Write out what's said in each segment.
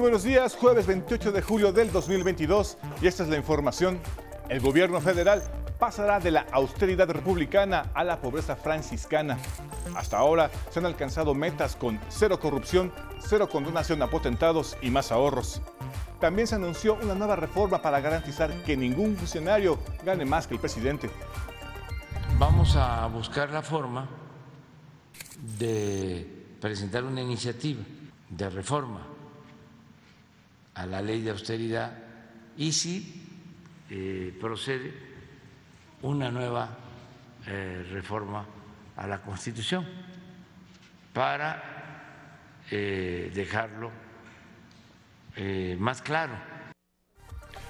Muy buenos días, jueves 28 de julio del 2022 y esta es la información. El gobierno federal pasará de la austeridad republicana a la pobreza franciscana. Hasta ahora se han alcanzado metas con cero corrupción, cero condonación a potentados y más ahorros. También se anunció una nueva reforma para garantizar que ningún funcionario gane más que el presidente. Vamos a buscar la forma de presentar una iniciativa de reforma a la ley de austeridad y si eh, procede una nueva eh, reforma a la Constitución para eh, dejarlo más claro.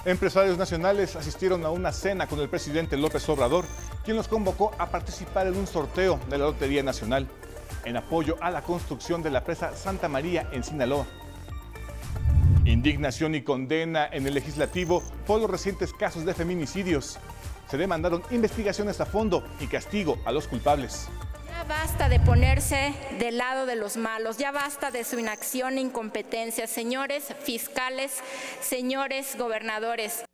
Empresarios nacionales asistieron a una cena con el presidente López Obrador, quien los convocó a participar en un sorteo de la Lotería Nacional en apoyo a la construcción de la presa Santa María en Sinaloa. Indignación y condena en el legislativo por los recientes casos de feminicidios. Se demandaron investigaciones a fondo y castigo a los culpables. Ya basta de ponerse del lado de los malos, ya basta de su inacción e incompetencia, señores fiscales, señores gobernadores.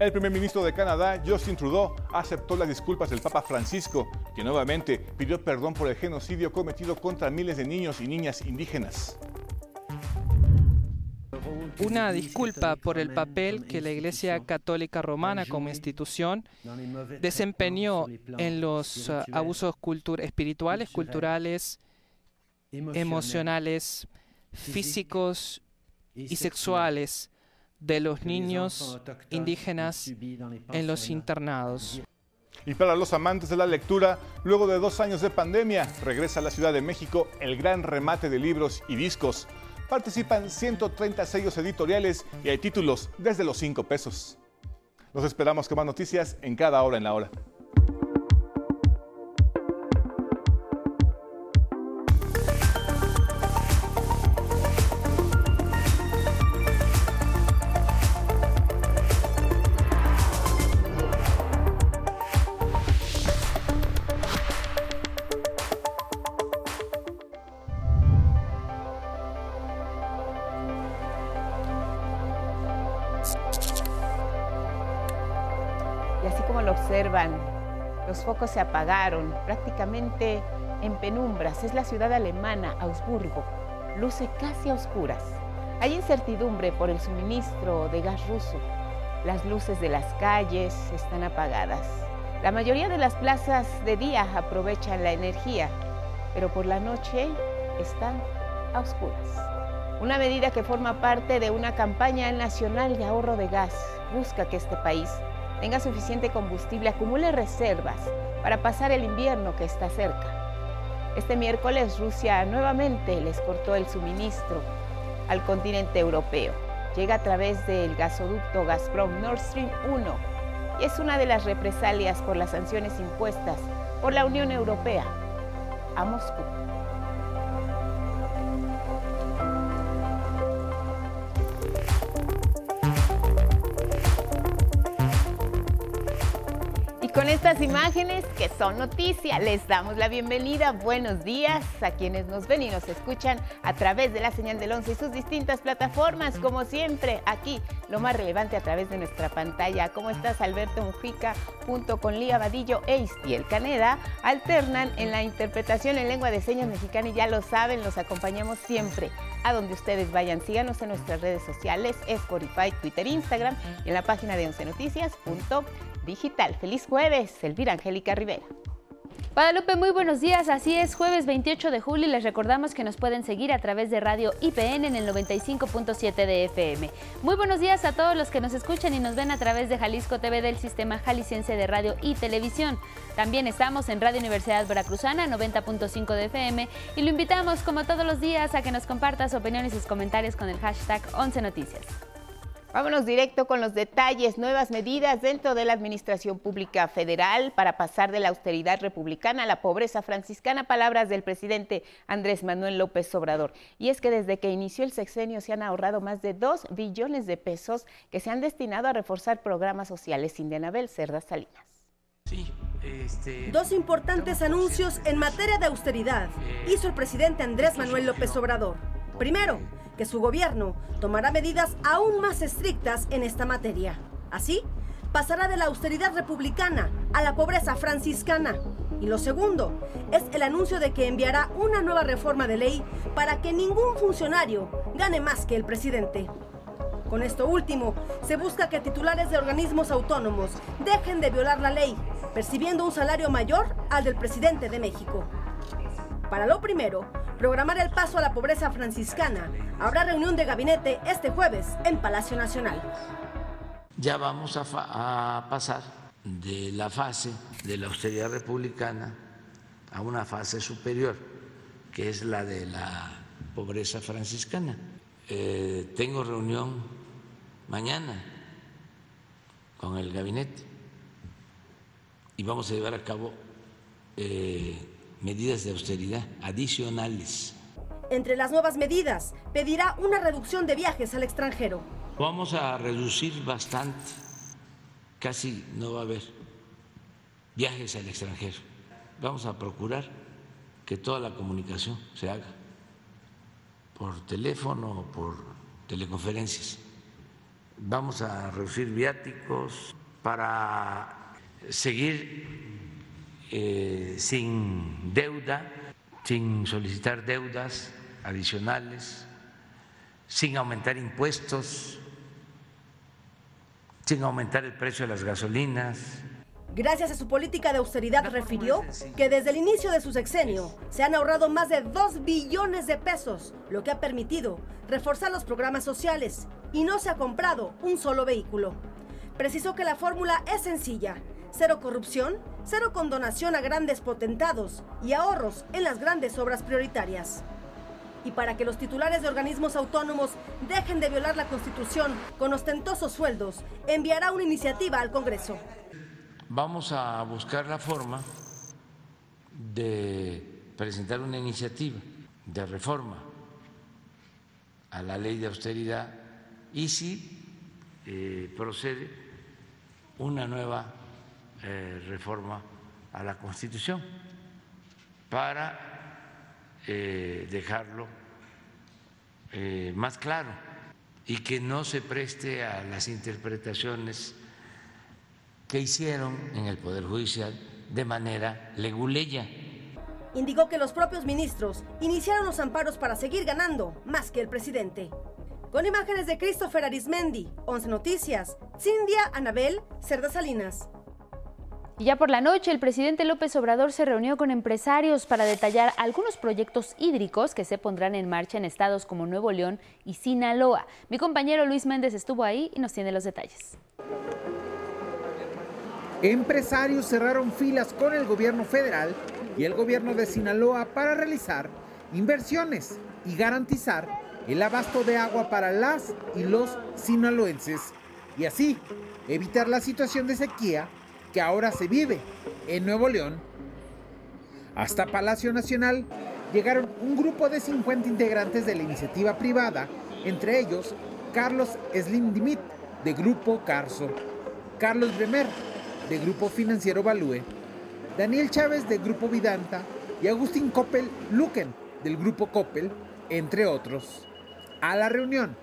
El primer ministro de Canadá, Justin Trudeau, aceptó las disculpas del Papa Francisco, que nuevamente pidió perdón por el genocidio cometido contra miles de niños y niñas indígenas una disculpa por el papel que la Iglesia Católica Romana como institución desempeñó en los uh, abusos espirituales, culturales, emocionales, físicos y sexuales de los niños indígenas en los internados. Y para los amantes de la lectura, luego de dos años de pandemia, regresa a la Ciudad de México el gran remate de libros y discos participan 130 sellos editoriales y hay títulos desde los 5 pesos. Los esperamos con más noticias en cada hora en la hora. Focos se apagaron, prácticamente en penumbras. Es la ciudad alemana, Augsburgo. Luce casi a oscuras. Hay incertidumbre por el suministro de gas ruso. Las luces de las calles están apagadas. La mayoría de las plazas de día aprovechan la energía, pero por la noche están a oscuras. Una medida que forma parte de una campaña nacional de ahorro de gas busca que este país tenga suficiente combustible, acumule reservas para pasar el invierno que está cerca. Este miércoles Rusia nuevamente les cortó el suministro al continente europeo. Llega a través del gasoducto Gazprom Nord Stream 1 y es una de las represalias por las sanciones impuestas por la Unión Europea a Moscú. Con estas imágenes que son noticia, les damos la bienvenida. Buenos días a quienes nos ven y nos escuchan a través de la señal del 11 y sus distintas plataformas. Como siempre, aquí lo más relevante a través de nuestra pantalla. ¿Cómo estás, Alberto Mujica? Junto con Lía Vadillo e el Caneda, alternan en la interpretación en lengua de señas mexicana y ya lo saben, los acompañamos siempre a donde ustedes vayan. Síganos en nuestras redes sociales, Spotify, Twitter, Instagram y en la página de 11 noticias.com digital. Feliz jueves, Elvira Angélica Rivera. Guadalupe, muy buenos días. Así es, jueves 28 de julio y les recordamos que nos pueden seguir a través de Radio IPN en el 95.7 de FM. Muy buenos días a todos los que nos escuchan y nos ven a través de Jalisco TV del Sistema Jalisciense de Radio y Televisión. También estamos en Radio Universidad Veracruzana 90.5 de FM y lo invitamos como todos los días a que nos comparta sus opiniones y sus comentarios con el hashtag 11 Noticias. Vámonos directo con los detalles, nuevas medidas dentro de la Administración Pública Federal para pasar de la austeridad republicana a la pobreza franciscana, palabras del presidente Andrés Manuel López Obrador. Y es que desde que inició el sexenio se han ahorrado más de 2 billones de pesos que se han destinado a reforzar programas sociales. sin Anabel Cerda Salinas. Sí, este, Dos importantes anuncios en materia de austeridad hizo el presidente Andrés Manuel López Obrador Primero, que su gobierno tomará medidas aún más estrictas en esta materia. Así, pasará de la austeridad republicana a la pobreza franciscana. Y lo segundo es el anuncio de que enviará una nueva reforma de ley para que ningún funcionario gane más que el presidente. Con esto último, se busca que titulares de organismos autónomos dejen de violar la ley, percibiendo un salario mayor al del presidente de México. Para lo primero, programar el paso a la pobreza franciscana. Habrá reunión de gabinete este jueves en Palacio Nacional. Ya vamos a, pasar de la fase de la austeridad republicana a una fase superior, que es la de la pobreza franciscana. Eh, tengo reunión mañana con el gabinete y vamos a llevar a cabo eh, medidas de austeridad adicionales. Entre las nuevas medidas, pedirá una reducción de viajes al extranjero. Vamos a reducir bastante, casi no va a haber viajes al extranjero. Vamos a procurar que toda la comunicación se haga por teléfono o por teleconferencias. Vamos a reducir viáticos para seguir eh, sin deuda, sin solicitar deudas adicionales, sin aumentar impuestos, sin aumentar el precio de las gasolinas, Gracias a su política de austeridad, refirió que desde el inicio de su sexenio se han ahorrado más de 2 billones de pesos, lo que ha permitido reforzar los programas sociales y no se ha comprado un solo vehículo. Precisó que la fórmula es sencilla, cero corrupción, cero condonación a grandes potentados y ahorros en las grandes obras prioritarias. Y para que los titulares de organismos autónomos dejen de violar la Constitución con ostentosos sueldos, enviará una iniciativa al Congreso vamos a buscar la forma de presentar una iniciativa de reforma a la ley de austeridad y si eh, procede una nueva eh, reforma a la Constitución para eh, dejarlo más claro y que no se preste a las interpretaciones que hicieron en el Poder Judicial de manera leguleya. Indicó que los propios ministros iniciaron los amparos para seguir ganando más que el presidente. Con imágenes de Christopher Arismendi, 11 Noticias, Cindia Anabel, Cerda Salinas. Y ya por la noche, el presidente López Obrador se reunió con empresarios para detallar algunos proyectos hídricos que se pondrán en marcha en estados como Nuevo León y Sinaloa. Mi compañero Luis Méndez estuvo ahí y nos tiene los detalles. Empresarios cerraron filas con el gobierno federal y el gobierno de Sinaloa para realizar inversiones y garantizar el abasto de agua para las y los sinaloenses y así evitar la situación de sequía que ahora se vive en Nuevo León. Hasta Palacio Nacional llegaron un grupo de 50 integrantes de la iniciativa privada, entre ellos Carlos Slim Dimit de Grupo Carso, Carlos Bremer de Grupo Financiero Value, Daniel Chávez de Grupo Vidanta y Agustín Coppel Luquen del Grupo Coppel, entre otros. A la reunión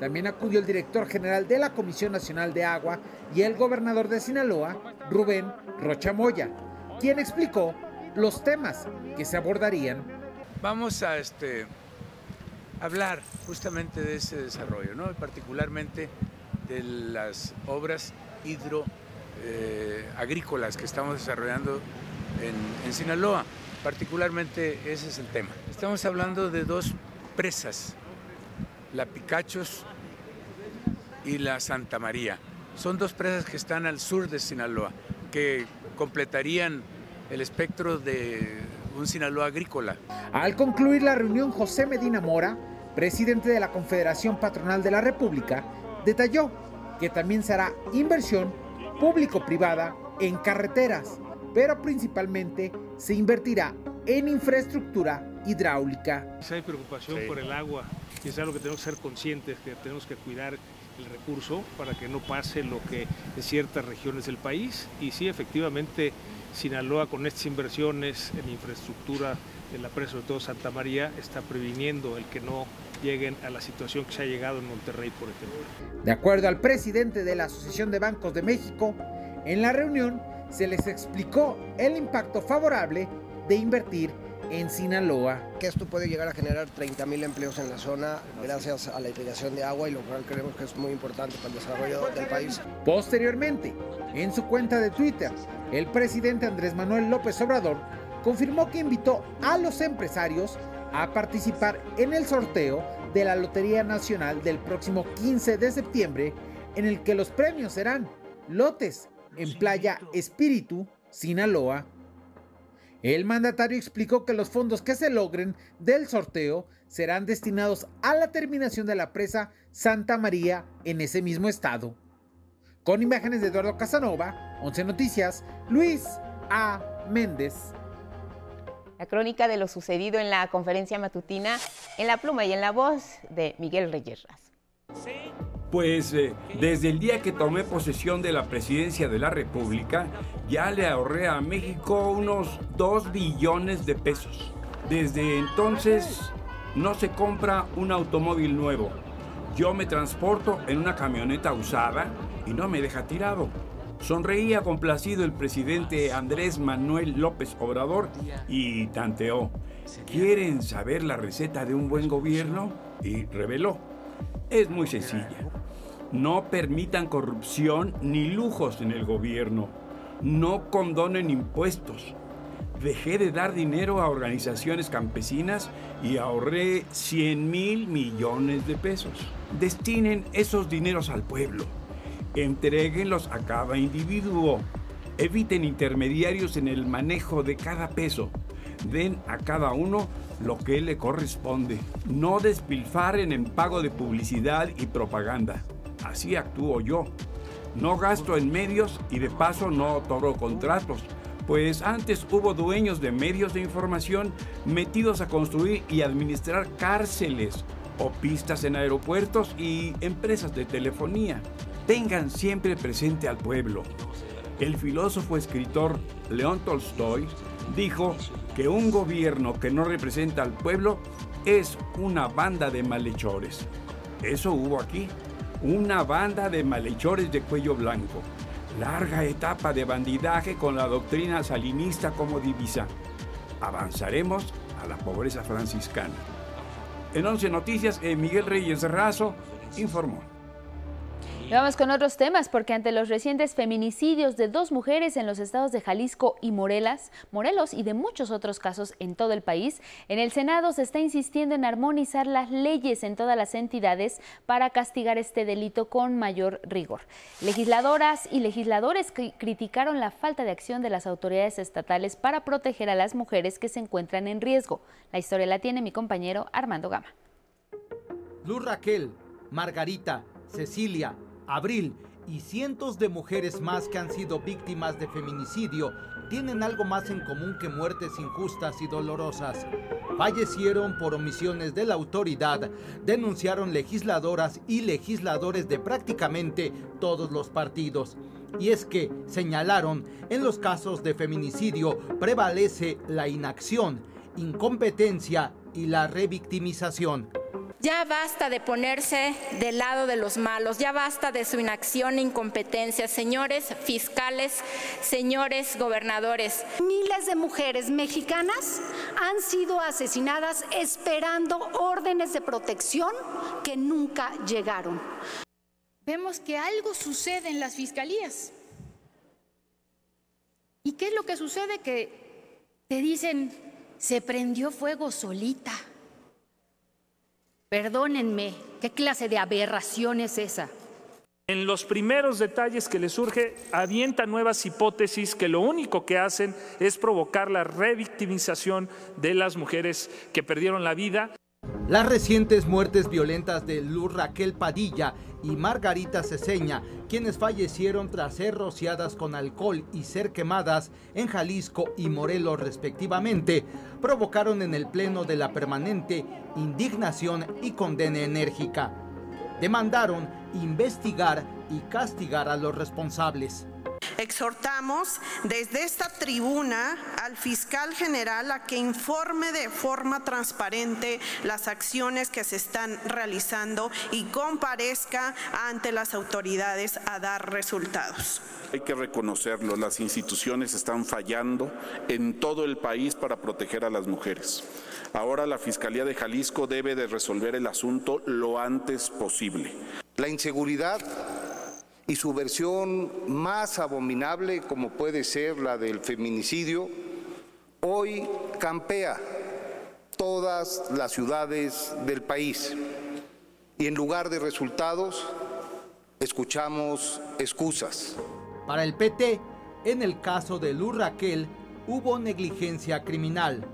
también acudió el director general de la Comisión Nacional de Agua y el gobernador de Sinaloa, Rubén Rocha Moya, quien explicó los temas que se abordarían. Vamos a este, hablar justamente de ese desarrollo, ¿no? particularmente de las obras hidro eh, que estamos desarrollando en, Sinaloa. Particularmente ese es el tema. Estamos hablando de dos presas, la Picachos y la Santa María. Son dos presas que están al sur de Sinaloa, que completarían el espectro de un Sinaloa agrícola. Al concluir la reunión, José Medina Mora, presidente de la Confederación Patronal de la República, detalló que también será inversión público-privada en carreteras, pero principalmente se invertirá en infraestructura hidráulica. Hay preocupación por el agua y es algo que tenemos que ser conscientes, que tenemos que cuidar el recurso para que no pase lo que en ciertas regiones del país. Y sí, efectivamente, Sinaloa con estas inversiones en infraestructura en la presa, sobre todo Santa María, está previniendo el que no lleguen a la situación que se ha llegado en Monterrey, por ejemplo. De acuerdo al presidente de la Asociación de Bancos de México, en la reunión se les explicó el impacto favorable de invertir en Sinaloa. Que esto puede llegar a generar 30 mil empleos en la zona gracias a la irrigación de agua y lo cual creemos que es muy importante para el desarrollo del país. Posteriormente, en su cuenta de Twitter, el presidente Andrés Manuel López Obrador confirmó que invitó a los empresarios a participar en el sorteo de la Lotería Nacional del próximo 15 de septiembre, en el que los premios serán lotes en Playa Espíritu, Sinaloa. El mandatario explicó que los fondos que se logren del sorteo serán destinados a la terminación de la presa Santa María en ese mismo estado. Con imágenes de Eduardo Casanova, 11 Noticias, Luis A. Méndez. La crónica de lo sucedido en la conferencia matutina en la pluma y en la voz de Miguel Reyes Pues eh, desde el día que tomé posesión de la presidencia de la República, ya le ahorré a México unos 2 billones de pesos. Desde entonces no se compra un automóvil nuevo. Yo me transporto en una camioneta usada y no me deja tirado. Sonreía complacido el presidente Andrés Manuel López Obrador y tanteó. ¿Quieren saber la receta de un buen gobierno? Y reveló. Es muy sencilla. No permitan corrupción ni lujos en el gobierno. No condonen impuestos. Dejé de dar dinero a organizaciones campesinas y ahorré 100 mil millones de pesos. Destinen esos dineros al pueblo Entréguenlos a cada individuo. Eviten intermediarios en el manejo de cada peso. Den a cada uno lo que le corresponde. No despilfaren en pago de publicidad y propaganda. Así actúo yo. No gasto en medios y de paso no otorgo contratos, pues antes hubo dueños de medios de información metidos a construir y administrar cárceles o pistas en aeropuertos y empresas de telefonía tengan siempre presente al pueblo. El filósofo escritor León Tolstoy dijo que un gobierno que no representa al pueblo es una banda de malhechores. Eso hubo aquí, una banda de malhechores de cuello blanco. Larga etapa de bandidaje con la doctrina salinista como divisa. Avanzaremos a la pobreza franciscana. En 11 Noticias, eh, Miguel Reyes Razo informó vamos con otros temas, porque ante los recientes feminicidios de dos mujeres en los estados de Jalisco y Morelos, Morelos y de muchos otros casos en todo el país, en el Senado se está insistiendo en armonizar las leyes en todas las entidades para castigar este delito con mayor rigor. Legisladoras y legisladores criticaron la falta de acción de las autoridades estatales para proteger a las mujeres que se encuentran en riesgo. La historia la tiene mi compañero Armando Gama. Luz Raquel, Margarita, Cecilia, Abril y cientos de mujeres más que han sido víctimas de feminicidio tienen algo más en común que muertes injustas y dolorosas. Fallecieron por omisiones de la autoridad, denunciaron legisladoras y legisladores de prácticamente todos los partidos. Y es que, señalaron, en los casos de feminicidio prevalece la inacción, incompetencia y la revictimización. Ya basta de ponerse del lado de los malos, ya basta de su inacción e incompetencia, señores fiscales, señores gobernadores. Miles de mujeres mexicanas han sido asesinadas esperando órdenes de protección que nunca llegaron. Vemos que algo sucede en las fiscalías. ¿Y qué es lo que sucede? Que te dicen, se prendió fuego solita. Perdónenme, ¿qué clase de aberración es esa? En los primeros detalles que le surge, avienta nuevas hipótesis que lo único que hacen es provocar la revictimización de las mujeres que perdieron la vida. Las recientes muertes violentas de Luz Raquel Padilla y Margarita Ceseña, quienes fallecieron tras ser rociadas con alcohol y ser quemadas en Jalisco y Morelos respectivamente, provocaron en el Pleno de la Permanente indignación y condena enérgica. Demandaron investigar y castigar a los responsables. Exhortamos desde esta tribuna al fiscal general a que informe de forma transparente las acciones que se están realizando y comparezca ante las autoridades a dar resultados. Hay que reconocerlo, las instituciones están fallando en todo el país para proteger a las mujeres. Ahora la Fiscalía de Jalisco debe de resolver el asunto lo antes posible. La inseguridad y su versión más abominable, como puede ser la del feminicidio, hoy campea todas las ciudades del país. Y en lugar de resultados, escuchamos excusas. Para el PT, en el caso de Luz Raquel, hubo negligencia criminal.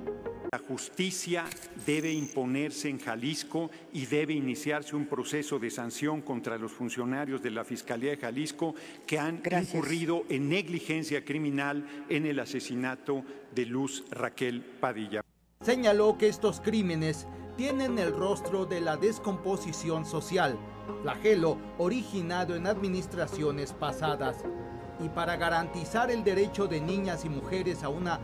La justicia debe imponerse en Jalisco y debe iniciarse un proceso de sanción contra los funcionarios de la Fiscalía de Jalisco que han incurrido en negligencia criminal en el asesinato de Luz Raquel Padilla. Señaló que estos crímenes tienen el rostro de la descomposición social, flagelo originado en administraciones pasadas. Y para garantizar el derecho de niñas y mujeres a una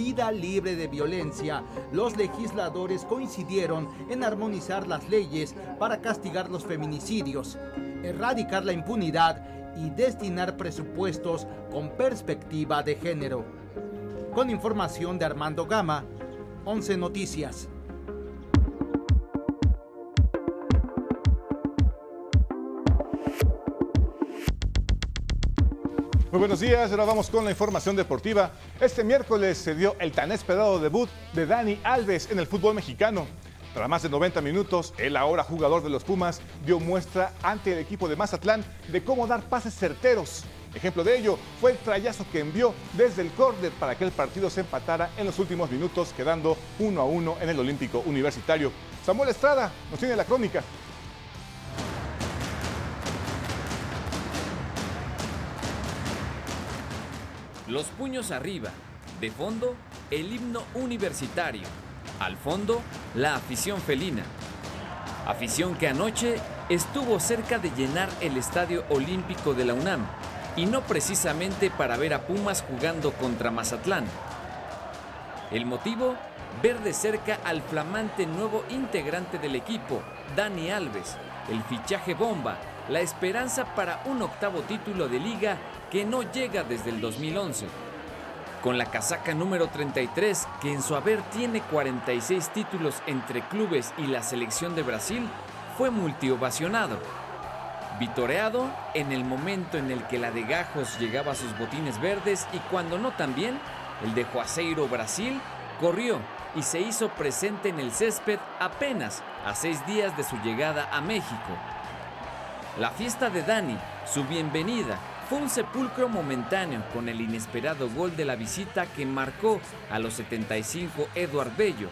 vida libre de violencia, los legisladores coincidieron en armonizar las leyes para castigar los feminicidios, erradicar la impunidad y destinar presupuestos con perspectiva de género. Con información de Armando Gama, 11 Noticias. Muy buenos días, ahora vamos con la información deportiva. Este miércoles se dio el tan esperado debut de Dani Alves en el fútbol mexicano. Tras más de 90 minutos, el ahora jugador de los Pumas dio muestra ante el equipo de Mazatlán de cómo dar pases certeros. Ejemplo de ello fue el trayazo que envió desde el córner para que el partido se empatara en los últimos minutos, quedando uno a uno en el Olímpico Universitario. Samuel Estrada nos tiene la crónica. Los puños arriba. De fondo, el himno universitario. Al fondo, la afición felina. Afición que anoche estuvo cerca de llenar el Estadio Olímpico de la UNAM, y no precisamente para ver a Pumas jugando contra Mazatlán. El motivo, ver de cerca al flamante nuevo integrante del equipo, Dani Alves, el fichaje bomba, la esperanza para un octavo título de liga que no llega desde el 2011. Con la casaca número 33, que en su haber tiene 46 títulos entre clubes y la selección de Brasil, fue multiovacionado. Vitoreado en el momento en el que la de Gajos llegaba a sus botines verdes y cuando no también, el de Juazeiro Brasil corrió y se hizo presente en el césped apenas a seis días de su llegada a México. La fiesta de Dani, su bienvenida, fue un sepulcro momentáneo con el inesperado gol de la visita que marcó a los 75 Eduard Bello.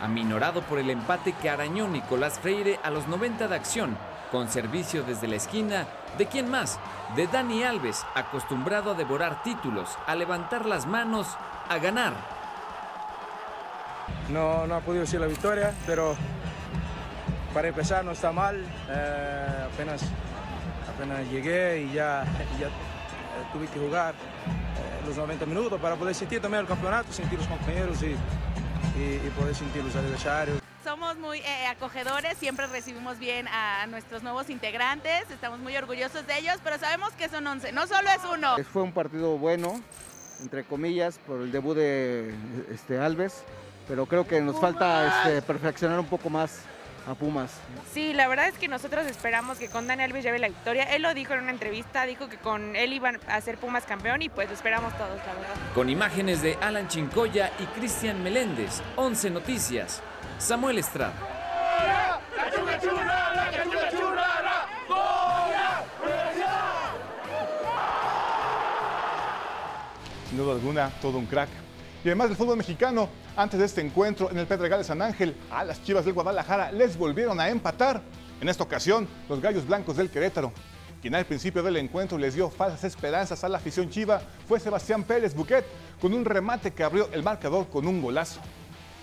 Aminorado por el empate que arañó Nicolás Freire a los 90 de acción, con servicio desde la esquina, ¿de quién más? De Dani Alves, acostumbrado a devorar títulos, a levantar las manos, a ganar. No, no ha podido ser la victoria, pero para empezar no está mal. Eh, apenas, apenas llegué y ya, ya eh, tuve que jugar eh, los 90 minutos para poder sentir también el campeonato, sentir los compañeros y, y, y poder sentir los adversarios. Somos muy eh, acogedores, siempre recibimos bien a nuestros nuevos integrantes, estamos muy orgullosos de ellos, pero sabemos que son 11, no solo es uno. Fue un partido bueno, entre comillas, por el debut de este, Alves, pero creo que nos falta este, perfeccionar un poco más a Pumas. Sí, la verdad es que nosotros esperamos que con Dani Alves lleve la victoria. Él lo dijo en una entrevista, dijo que con él iban a ser Pumas campeón y pues lo esperamos todos, la verdad. Con imágenes de Alan Chincoya y Cristian Meléndez, 11 Noticias, Samuel Estrada. Sin duda alguna, todo un crack. Y además del fútbol mexicano, antes de este encuentro en el Pedregal de San Ángel, a las Chivas del Guadalajara les volvieron a empatar. En esta ocasión, los Gallos Blancos del Querétaro. Quien al principio del encuentro les dio falsas esperanzas a la afición chiva fue Sebastián Pérez Buquet, con un remate que abrió el marcador con un golazo.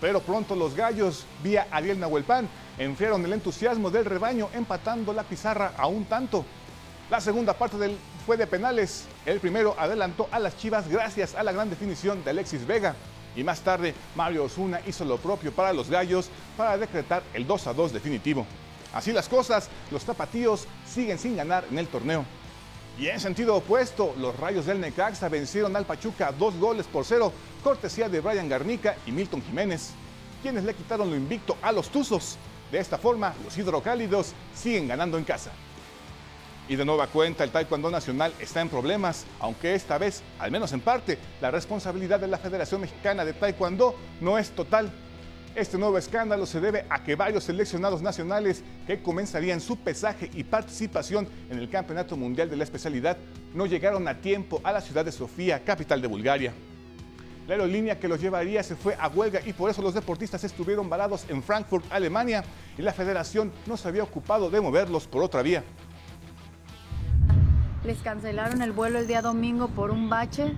Pero pronto los gallos, vía Ariel Nahuelpan, enfriaron el entusiasmo del rebaño, empatando la pizarra a un tanto. La segunda parte fue de penales. El primero adelantó a las Chivas gracias a la gran definición de Alexis Vega. Y más tarde, Mario Osuna hizo lo propio para los Gallos para decretar el 2 a 2 definitivo. Así las cosas, los tapatíos siguen sin ganar en el torneo. Y en sentido opuesto, los Rayos del Necaxa vencieron al Pachuca dos goles por cero, cortesía de Brian Garnica y Milton Jiménez, quienes le quitaron lo invicto a los Tuzos. De esta forma, los hidrocálidos siguen ganando en casa. Y de nueva cuenta, el Taekwondo Nacional está en problemas, aunque esta vez, al menos en parte, la responsabilidad de la Federación Mexicana de Taekwondo no es total. Este nuevo escándalo se debe a que varios seleccionados nacionales que comenzarían su pesaje y participación en el Campeonato Mundial de la especialidad no llegaron a tiempo a la ciudad de Sofía, capital de Bulgaria. La aerolínea que los llevaría se fue a huelga y por eso los deportistas estuvieron varados en Frankfurt, Alemania, y la federación no se había ocupado de moverlos por otra vía. Les cancelaron el vuelo el día domingo por un bache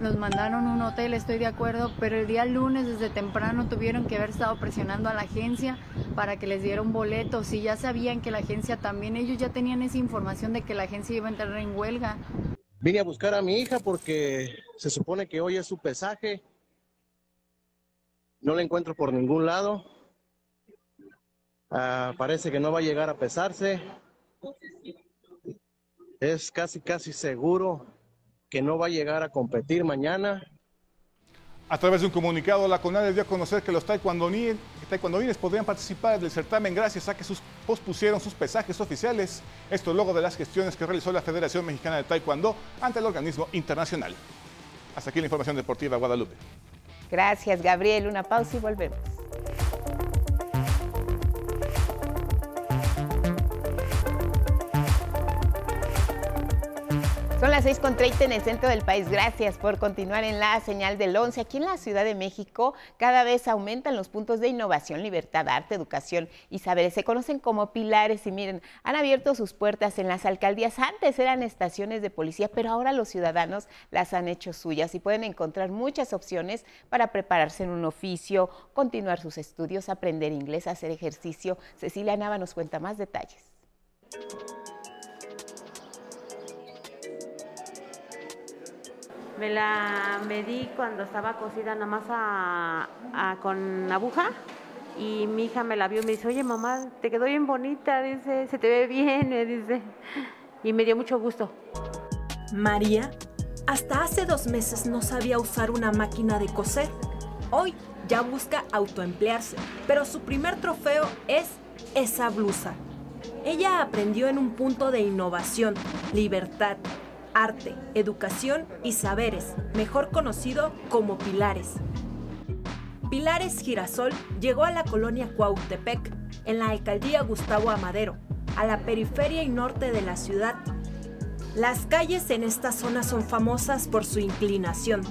nos mandaron un hotel, estoy de acuerdo, pero el día lunes desde temprano tuvieron que haber estado presionando a la agencia para que les diera un boleto. Si ya sabían que la agencia también, ellos ya tenían esa información de que la agencia iba a entrar en huelga. Vine a buscar a mi hija porque se supone que hoy es su pesaje. No la encuentro por ningún lado. Ah, parece que no va a llegar a pesarse. Es casi, casi seguro que no va a llegar a competir mañana. A través de un comunicado, la CONADE dio a conocer que los taekwondonines, podrían participar del certamen gracias a que sus, pospusieron sus pesajes oficiales. Esto luego de las gestiones que realizó la Federación Mexicana de Taekwondo ante el organismo internacional. Hasta aquí la información deportiva, Guadalupe. Gracias, Gabriel. Una pausa y volvemos. Son las 6.30 en el centro del país. Gracias por continuar en la señal del 11. Aquí en la Ciudad de México cada vez aumentan los puntos de innovación, libertad, arte, educación y saberes. Se conocen como pilares y miren, han abierto sus puertas en las alcaldías. Antes eran estaciones de policía, pero ahora los ciudadanos las han hecho suyas y pueden encontrar muchas opciones para prepararse en un oficio, continuar sus estudios, aprender inglés, hacer ejercicio. Cecilia Nava nos cuenta más detalles. Me la medí cuando estaba cosida nada más a, con aguja y mi hija me la vio y me dice, oye mamá, te quedó bien bonita, dice, se te ve bien, me dice. Y me dio mucho gusto. María hasta hace dos meses no sabía usar una máquina de coser. Hoy ya busca autoemplearse, pero su primer trofeo es esa blusa. Ella aprendió en un punto de innovación, libertad, arte, educación y saberes, mejor conocido como Pilares. Pilares Girasol llegó a la colonia Cuautepec, en la alcaldía Gustavo Amadero, a la periferia y norte de la ciudad. Las calles en esta zona son famosas por su inclinación.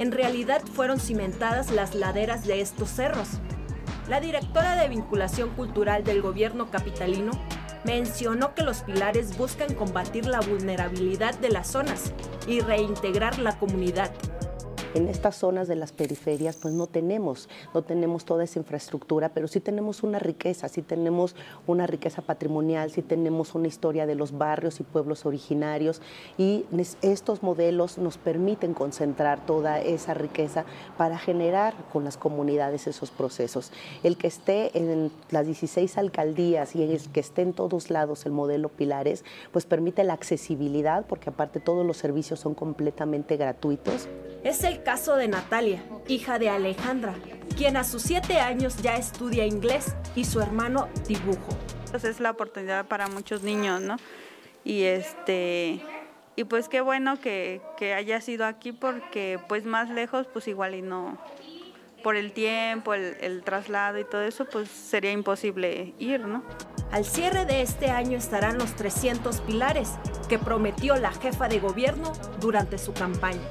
En realidad fueron cimentadas las laderas de estos cerros. La directora de vinculación cultural del gobierno capitalino mencionó que los pilares buscan combatir la vulnerabilidad de las zonas y reintegrar la comunidad en estas zonas de las periferias pues no tenemos, no tenemos toda esa infraestructura, pero sí tenemos una riqueza, sí tenemos una riqueza patrimonial, sí tenemos una historia de los barrios y pueblos originarios y estos modelos nos permiten concentrar toda esa riqueza para generar con las comunidades esos procesos. El que esté en las 16 alcaldías y el que esté en todos lados el modelo Pilares, pues permite la accesibilidad porque aparte todos los servicios son completamente gratuitos. Caso de Natalia, hija de Alejandra, quien a sus siete años ya estudia inglés y su hermano dibujo. Pues es la oportunidad para muchos niños, ¿no? Y este y pues qué bueno que, que haya sido aquí porque pues más lejos pues igual y no por el tiempo, el, el, traslado y todo eso, pues sería imposible ir, ¿no? Al cierre de este año estarán los 300 pilares que prometió la jefa de gobierno durante su campaña.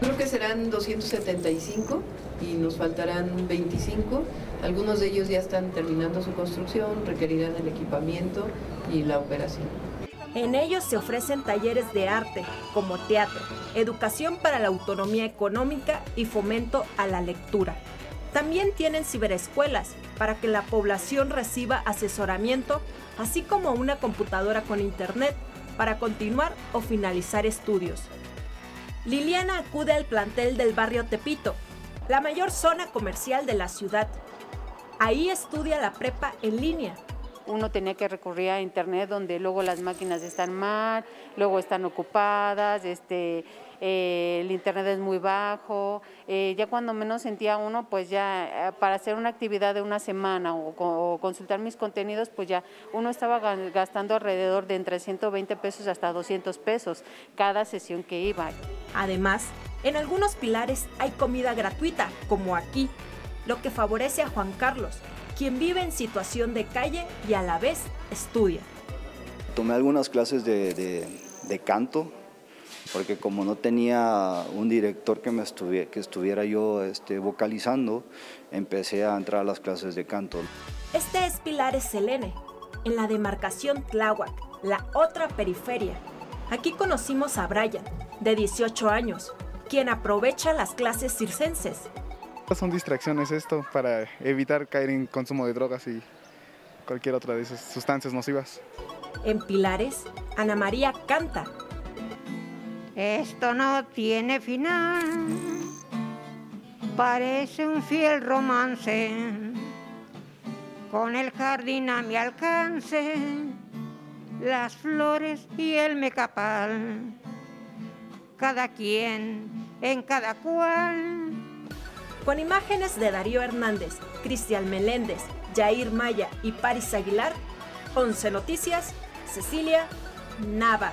Creo que serán 275 y nos faltarán 25. Algunos de ellos ya están terminando su construcción, requerirán el equipamiento y la operación. En ellos se ofrecen talleres de arte, como teatro, educación para la autonomía económica y fomento a la lectura. También tienen ciberescuelas para que la población reciba asesoramiento, así como una computadora con internet para continuar o finalizar estudios. Liliana acude al plantel del barrio Tepito, la mayor zona comercial de la ciudad. Ahí estudia la prepa en línea. Uno tenía que recurrir a internet donde luego las máquinas están mal, luego están ocupadas, este, eh, el internet es muy bajo, eh, ya cuando menos sentía uno, pues ya eh, para hacer una actividad de una semana o, o, consultar mis contenidos, pues ya uno estaba gastando alrededor de entre 120 pesos hasta 200 pesos cada sesión que iba. Además, en algunos pilares hay comida gratuita, como aquí, lo que favorece a Juan Carlos, quien vive en situación de calle y a la vez estudia. Tomé algunas clases de, de, de canto, porque como no tenía un director que, me estuviera, que estuviera yo este, vocalizando, empecé a entrar a las clases de canto. Este es Pilares Selene, en la demarcación Tláhuac, la otra periferia. Aquí conocimos a Brian, de 18 años, quien aprovecha las clases circenses. Son distracciones esto para evitar caer en consumo de drogas y cualquier otra de esas sustancias nocivas. En Pilares, Ana María canta esto no tiene final, parece un fiel romance, con el jardín a mi alcance, las flores y el mecapal, cada quien en cada cual. Con imágenes de Darío Hernández, Cristian Meléndez, Jair Maya y Paris Aguilar, 11 Noticias, Cecilia Nava.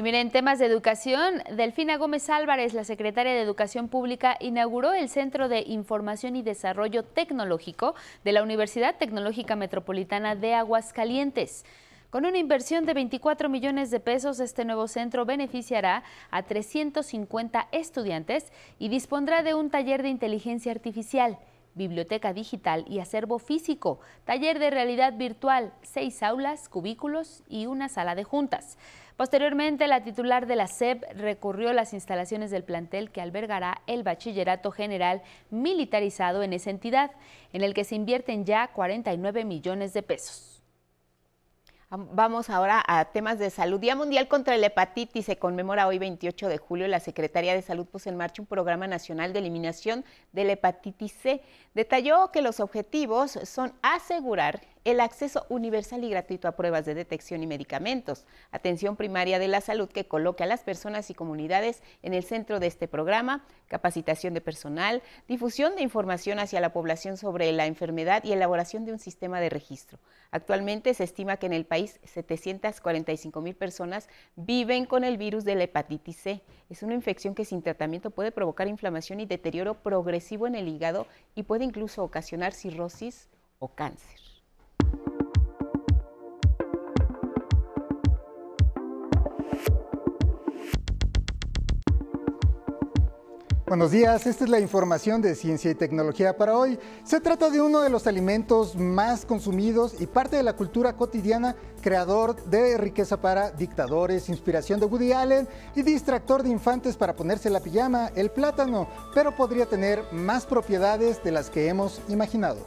Y miren, temas de educación, Delfina Gómez Álvarez, la secretaria de Educación Pública, inauguró el Centro de Información y Desarrollo Tecnológico de la Universidad Tecnológica Metropolitana de Aguascalientes. Con una inversión de 24 millones de pesos, este nuevo centro beneficiará a 350 estudiantes y dispondrá de un taller de inteligencia artificial, biblioteca digital y acervo físico, taller de realidad virtual, seis aulas, cubículos y una sala de juntas. Posteriormente, la titular de la SEP recurrió a las instalaciones del plantel que albergará el bachillerato general militarizado en esa entidad, en el que se invierten ya 49 millones de pesos. Vamos ahora a temas de salud. Día Mundial contra la Hepatitis se conmemora hoy 28 de julio. La Secretaría de Salud puso en marcha un programa nacional de eliminación de la hepatitis C. Detalló que los objetivos son asegurar el acceso universal y gratuito a pruebas de detección y medicamentos, atención primaria de la salud que coloque a las personas y comunidades en el centro de este programa, capacitación de personal, difusión de información hacia la población sobre la enfermedad y elaboración de un sistema de registro. Actualmente se estima que en el país 745 mil personas viven con el virus de la hepatitis C. Es una infección que sin tratamiento puede provocar inflamación y deterioro progresivo en el hígado y puede incluso ocasionar cirrosis o cáncer. Buenos días, esta es la información de ciencia y tecnología para hoy. Se trata de uno de los alimentos más consumidos y parte de la cultura cotidiana, creador de riqueza para dictadores, inspiración de Woody Allen y distractor de infantes para ponerse la pijama, el plátano, pero podría tener más propiedades de las que hemos imaginado.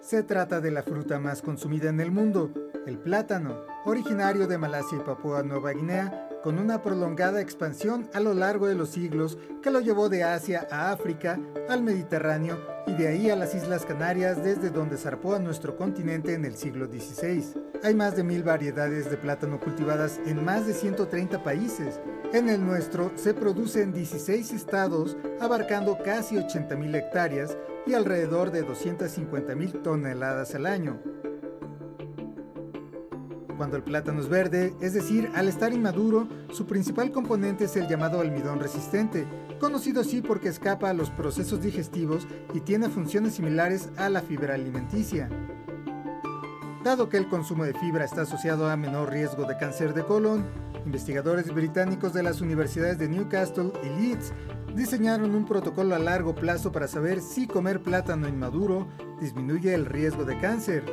Se trata de la fruta más consumida en el mundo, el plátano, originario de Malasia y Papúa Nueva Guinea, con una prolongada expansión a lo largo de los siglos que lo llevó de Asia a África, al Mediterráneo y de ahí a las Islas Canarias desde donde zarpó a nuestro continente en el siglo XVI. Hay más de mil variedades de plátano cultivadas en más de 130 países. En el nuestro se produce en 16 estados, abarcando casi 80 mil hectáreas y alrededor de 250 mil toneladas al año cuando el plátano es verde, es decir, al estar inmaduro, su principal componente es el llamado almidón resistente, conocido así porque escapa a los procesos digestivos y tiene funciones similares a la fibra alimenticia. Dado que el consumo de fibra está asociado a menor riesgo de cáncer de colon, investigadores británicos de las universidades de Newcastle y Leeds diseñaron un protocolo a largo plazo para saber si comer plátano inmaduro disminuye el riesgo de cáncer.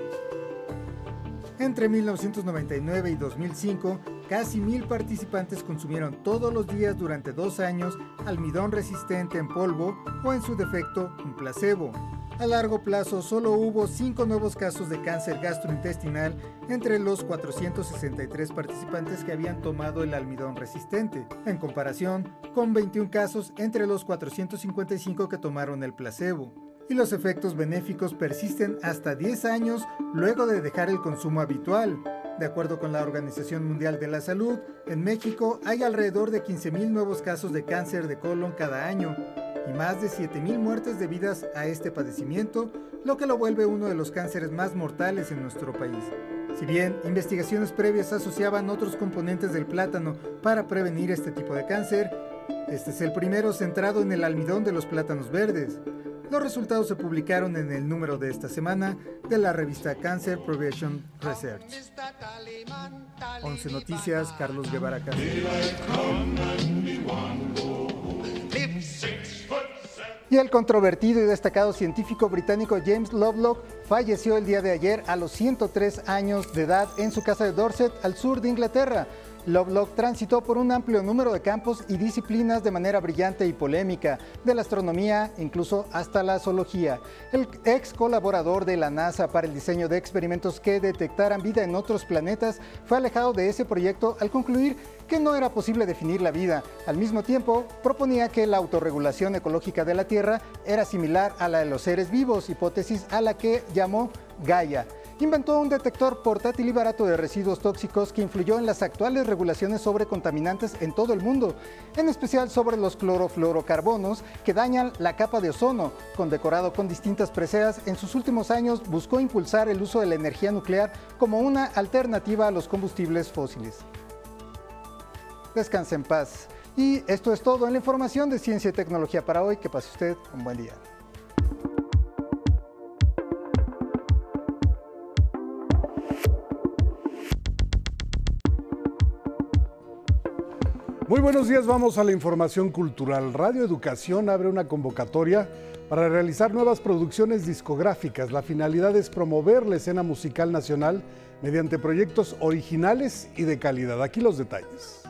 Entre 1999 y 2005, casi mil participantes consumieron todos los días durante dos años almidón resistente en polvo o en su defecto un placebo. A largo plazo solo hubo cinco nuevos casos de cáncer gastrointestinal entre los 463 participantes que habían tomado el almidón resistente, en comparación con 21 casos entre los 455 que tomaron el placebo. Y los efectos benéficos persisten hasta 10 años luego de dejar el consumo habitual. De acuerdo con la Organización Mundial de la Salud, en México hay alrededor de 15.000 nuevos casos de cáncer de colon cada año y más de 7.000 muertes debidas a este padecimiento, lo que lo vuelve uno de los cánceres más mortales en nuestro país. Si bien investigaciones previas asociaban otros componentes del plátano para prevenir este tipo de cáncer, este es el primero centrado en el almidón de los plátanos verdes. Los resultados se publicaron en el número de esta semana de la revista Cancer Prevention Research. 11 Noticias, Carlos Guevara Y el controvertido y destacado científico británico James Lovelock falleció el día de ayer a los 103 años de edad en su casa de Dorset, al sur de Inglaterra. Lovelock transitó por un amplio número de campos y disciplinas de manera brillante y polémica, de la astronomía incluso hasta la zoología. El ex colaborador de la NASA para el diseño de experimentos que detectaran vida en otros planetas fue alejado de ese proyecto al concluir que no era posible definir la vida. Al mismo tiempo, proponía que la autorregulación ecológica de la Tierra era similar a la de los seres vivos, hipótesis a la que llamó Gaia inventó un detector portátil y barato de residuos tóxicos que influyó en las actuales regulaciones sobre contaminantes en todo el mundo, en especial sobre los clorofluorocarbonos que dañan la capa de ozono. Condecorado con distintas preseas, en sus últimos años buscó impulsar el uso de la energía nuclear como una alternativa a los combustibles fósiles. Descanse en paz. Y esto es todo en la información de ciencia y tecnología para hoy. Que pase usted un buen día. Muy buenos días, vamos a la información cultural. Radio Educación abre una convocatoria para realizar nuevas producciones discográficas. La finalidad es promover la escena musical nacional mediante proyectos originales y de calidad. Aquí los detalles.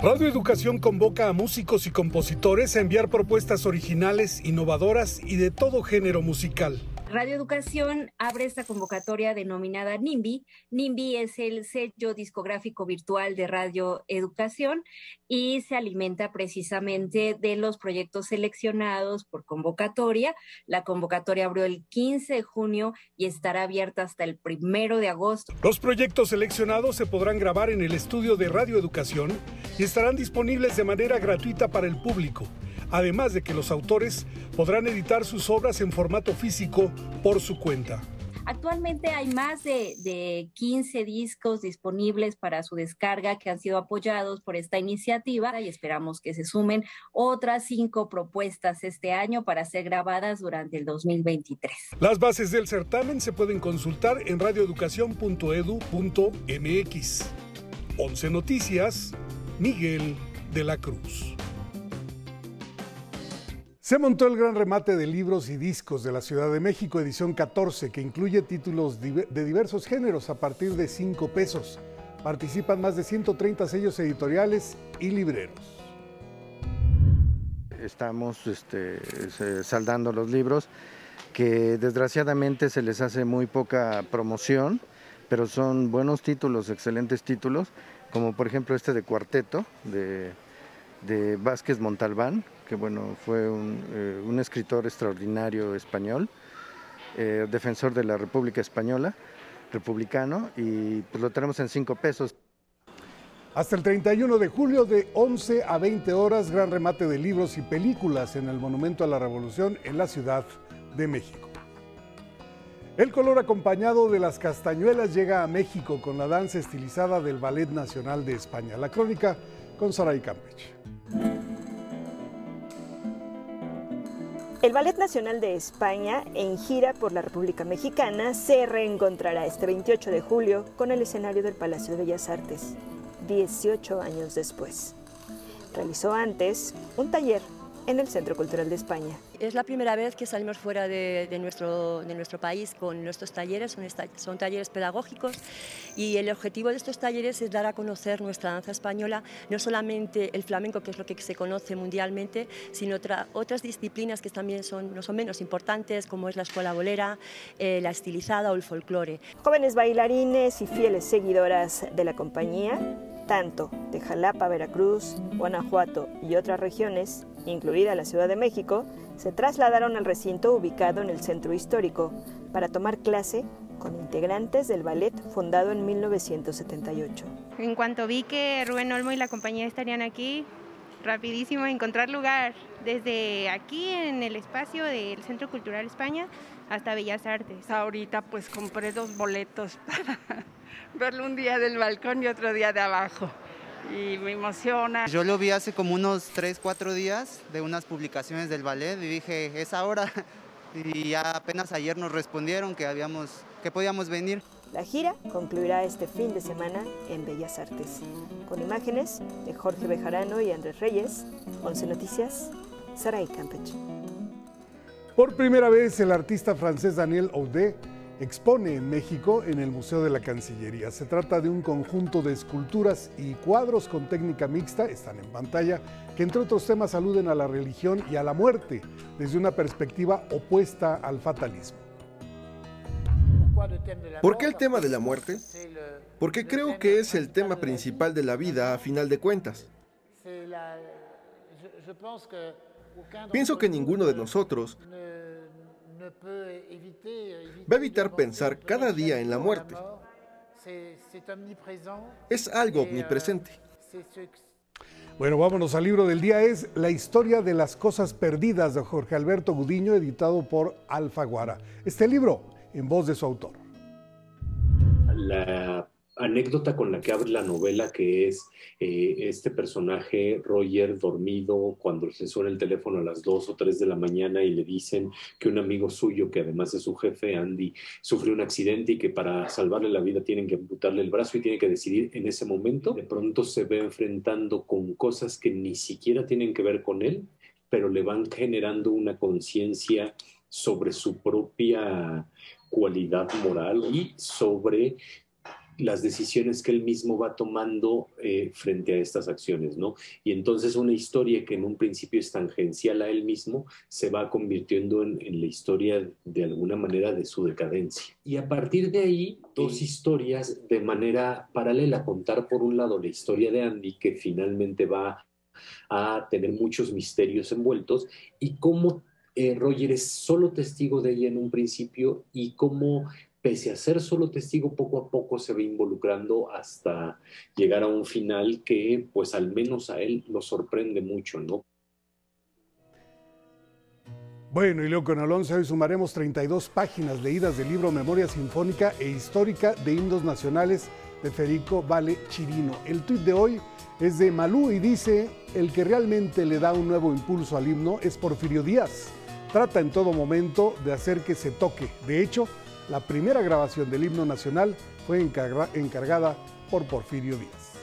Radio Educación convoca a músicos y compositores a enviar propuestas originales, innovadoras y de todo género musical. Radio Educación abre esta convocatoria denominada NIMBY. NIMBY es el sello discográfico virtual de Radio Educación y se alimenta precisamente de los proyectos seleccionados por convocatoria. La convocatoria abrió el 15 de junio y estará abierta hasta el primero de agosto. Los proyectos seleccionados se podrán grabar en el estudio de Radio Educación y estarán disponibles de manera gratuita para el público además de que los autores podrán editar sus obras en formato físico por su cuenta. Actualmente hay más de, 15 discos disponibles para su descarga que han sido apoyados por esta iniciativa y esperamos que se sumen otras cinco propuestas este año para ser grabadas durante el 2023. Las bases del certamen se pueden consultar en radioeducación.edu.mx. 11 Noticias, Miguel de la Cruz. Se montó el gran remate de libros y discos de la Ciudad de México, edición 14, que incluye títulos de diversos géneros a partir de 5 pesos. Participan más de 130 sellos editoriales y libreros. Estamos este, saldando los libros que desgraciadamente se les hace muy poca promoción, pero son buenos títulos, excelentes títulos, como por ejemplo este de Cuarteto de, de Vázquez Montalbán, que bueno, fue un, eh, escritor extraordinario español, eh, defensor de la República Española, republicano, y pues lo tenemos en cinco pesos. Hasta el 31 de julio de 11 a 20 horas, gran remate de libros y películas en el Monumento a la Revolución en la Ciudad de México. El color acompañado de las castañuelas llega a México con la danza estilizada del Ballet Nacional de España. La crónica con Saray Campech. El Ballet Nacional de España, en gira por la República Mexicana, se reencontrará este 28 de julio con el escenario del Palacio de Bellas Artes, 18 años después. Realizó antes un taller en el Centro Cultural de España. Es la primera vez que salimos fuera de, nuestro, país con nuestros talleres, son, son, talleres pedagógicos y el objetivo de estos talleres es dar a conocer nuestra danza española, no solamente el flamenco, que es lo que se conoce mundialmente, sino otras disciplinas que también son, no son menos importantes, como es la escuela bolera, eh, la estilizada o el folclore. Jóvenes bailarines y fieles seguidoras de la compañía, tanto de Jalapa, Veracruz, Guanajuato y otras regiones, incluida la Ciudad de México, se trasladaron al recinto ubicado en el centro histórico para tomar clase con integrantes del ballet fundado en 1978. En cuanto vi que Rubén Olmo y la compañía estarían aquí, rapidísimo encontrar lugar desde aquí en el espacio del Centro Cultural España hasta Bellas Artes. Ahorita pues compré dos boletos para verlo un día del balcón y otro día de abajo y me emociona. Yo lo vi hace como unos 3, 4 días de unas publicaciones del ballet y dije, es ahora. Y ya apenas ayer nos respondieron que, habíamos, que podíamos venir. La gira concluirá este fin de semana en Bellas Artes, con imágenes de Jorge Bejarano y Andrés Reyes, 11 Noticias, Saray Campeche. Por primera vez, el artista francés Daniel Audet expone en México en el Museo de la Cancillería. Se trata de un conjunto de esculturas y cuadros con técnica mixta, están en pantalla, que entre otros temas aluden a la religión y a la muerte desde una perspectiva opuesta al fatalismo. ¿Por qué el tema de la muerte? Porque creo que es el tema principal de la vida a final de cuentas. Pienso que ninguno de nosotros va a evitar pensar cada día en la muerte. Es algo omnipresente. Bueno, vámonos al libro del día. Es La historia de las cosas perdidas de Jorge Alberto Gudiño, editado por Alfaguara. Este libro en voz de su autor. La anécdota con la que abre la novela, que es eh, este personaje, Roger, dormido, cuando se suena el teléfono a las 2 o 3 de la mañana y le dicen que un amigo suyo, que además es su jefe, Andy, sufrió un accidente y que para salvarle la vida tienen que amputarle el brazo y tiene que decidir en ese momento, de pronto se ve enfrentando con cosas que ni siquiera tienen que ver con él, pero le van generando una conciencia sobre su propia cualidad moral y sobre las decisiones que él mismo va tomando eh, frente a estas acciones, ¿no? Y entonces una historia que en un principio es tangencial a él mismo se va convirtiendo en, la historia de alguna manera de su decadencia. Y a partir de ahí, dos historias de manera paralela, contar por un lado la historia de Andy, que finalmente va a tener muchos misterios envueltos, y cómo eh, Roger es solo testigo de ella en un principio y cómo pese a ser solo testigo, poco a poco se va involucrando hasta llegar a un final que, pues al menos a él lo sorprende mucho, ¿no? Bueno, y luego con Alonso hoy sumaremos 32 páginas leídas del libro Memoria Sinfónica e Histórica de Himnos Nacionales de Federico Vale Chirino. El tuit de hoy es de Malú y dice, el que realmente le da un nuevo impulso al himno es Porfirio Díaz. Trata en todo momento de hacer que se toque. De hecho, la primera grabación del himno nacional fue encargada por Porfirio Díaz.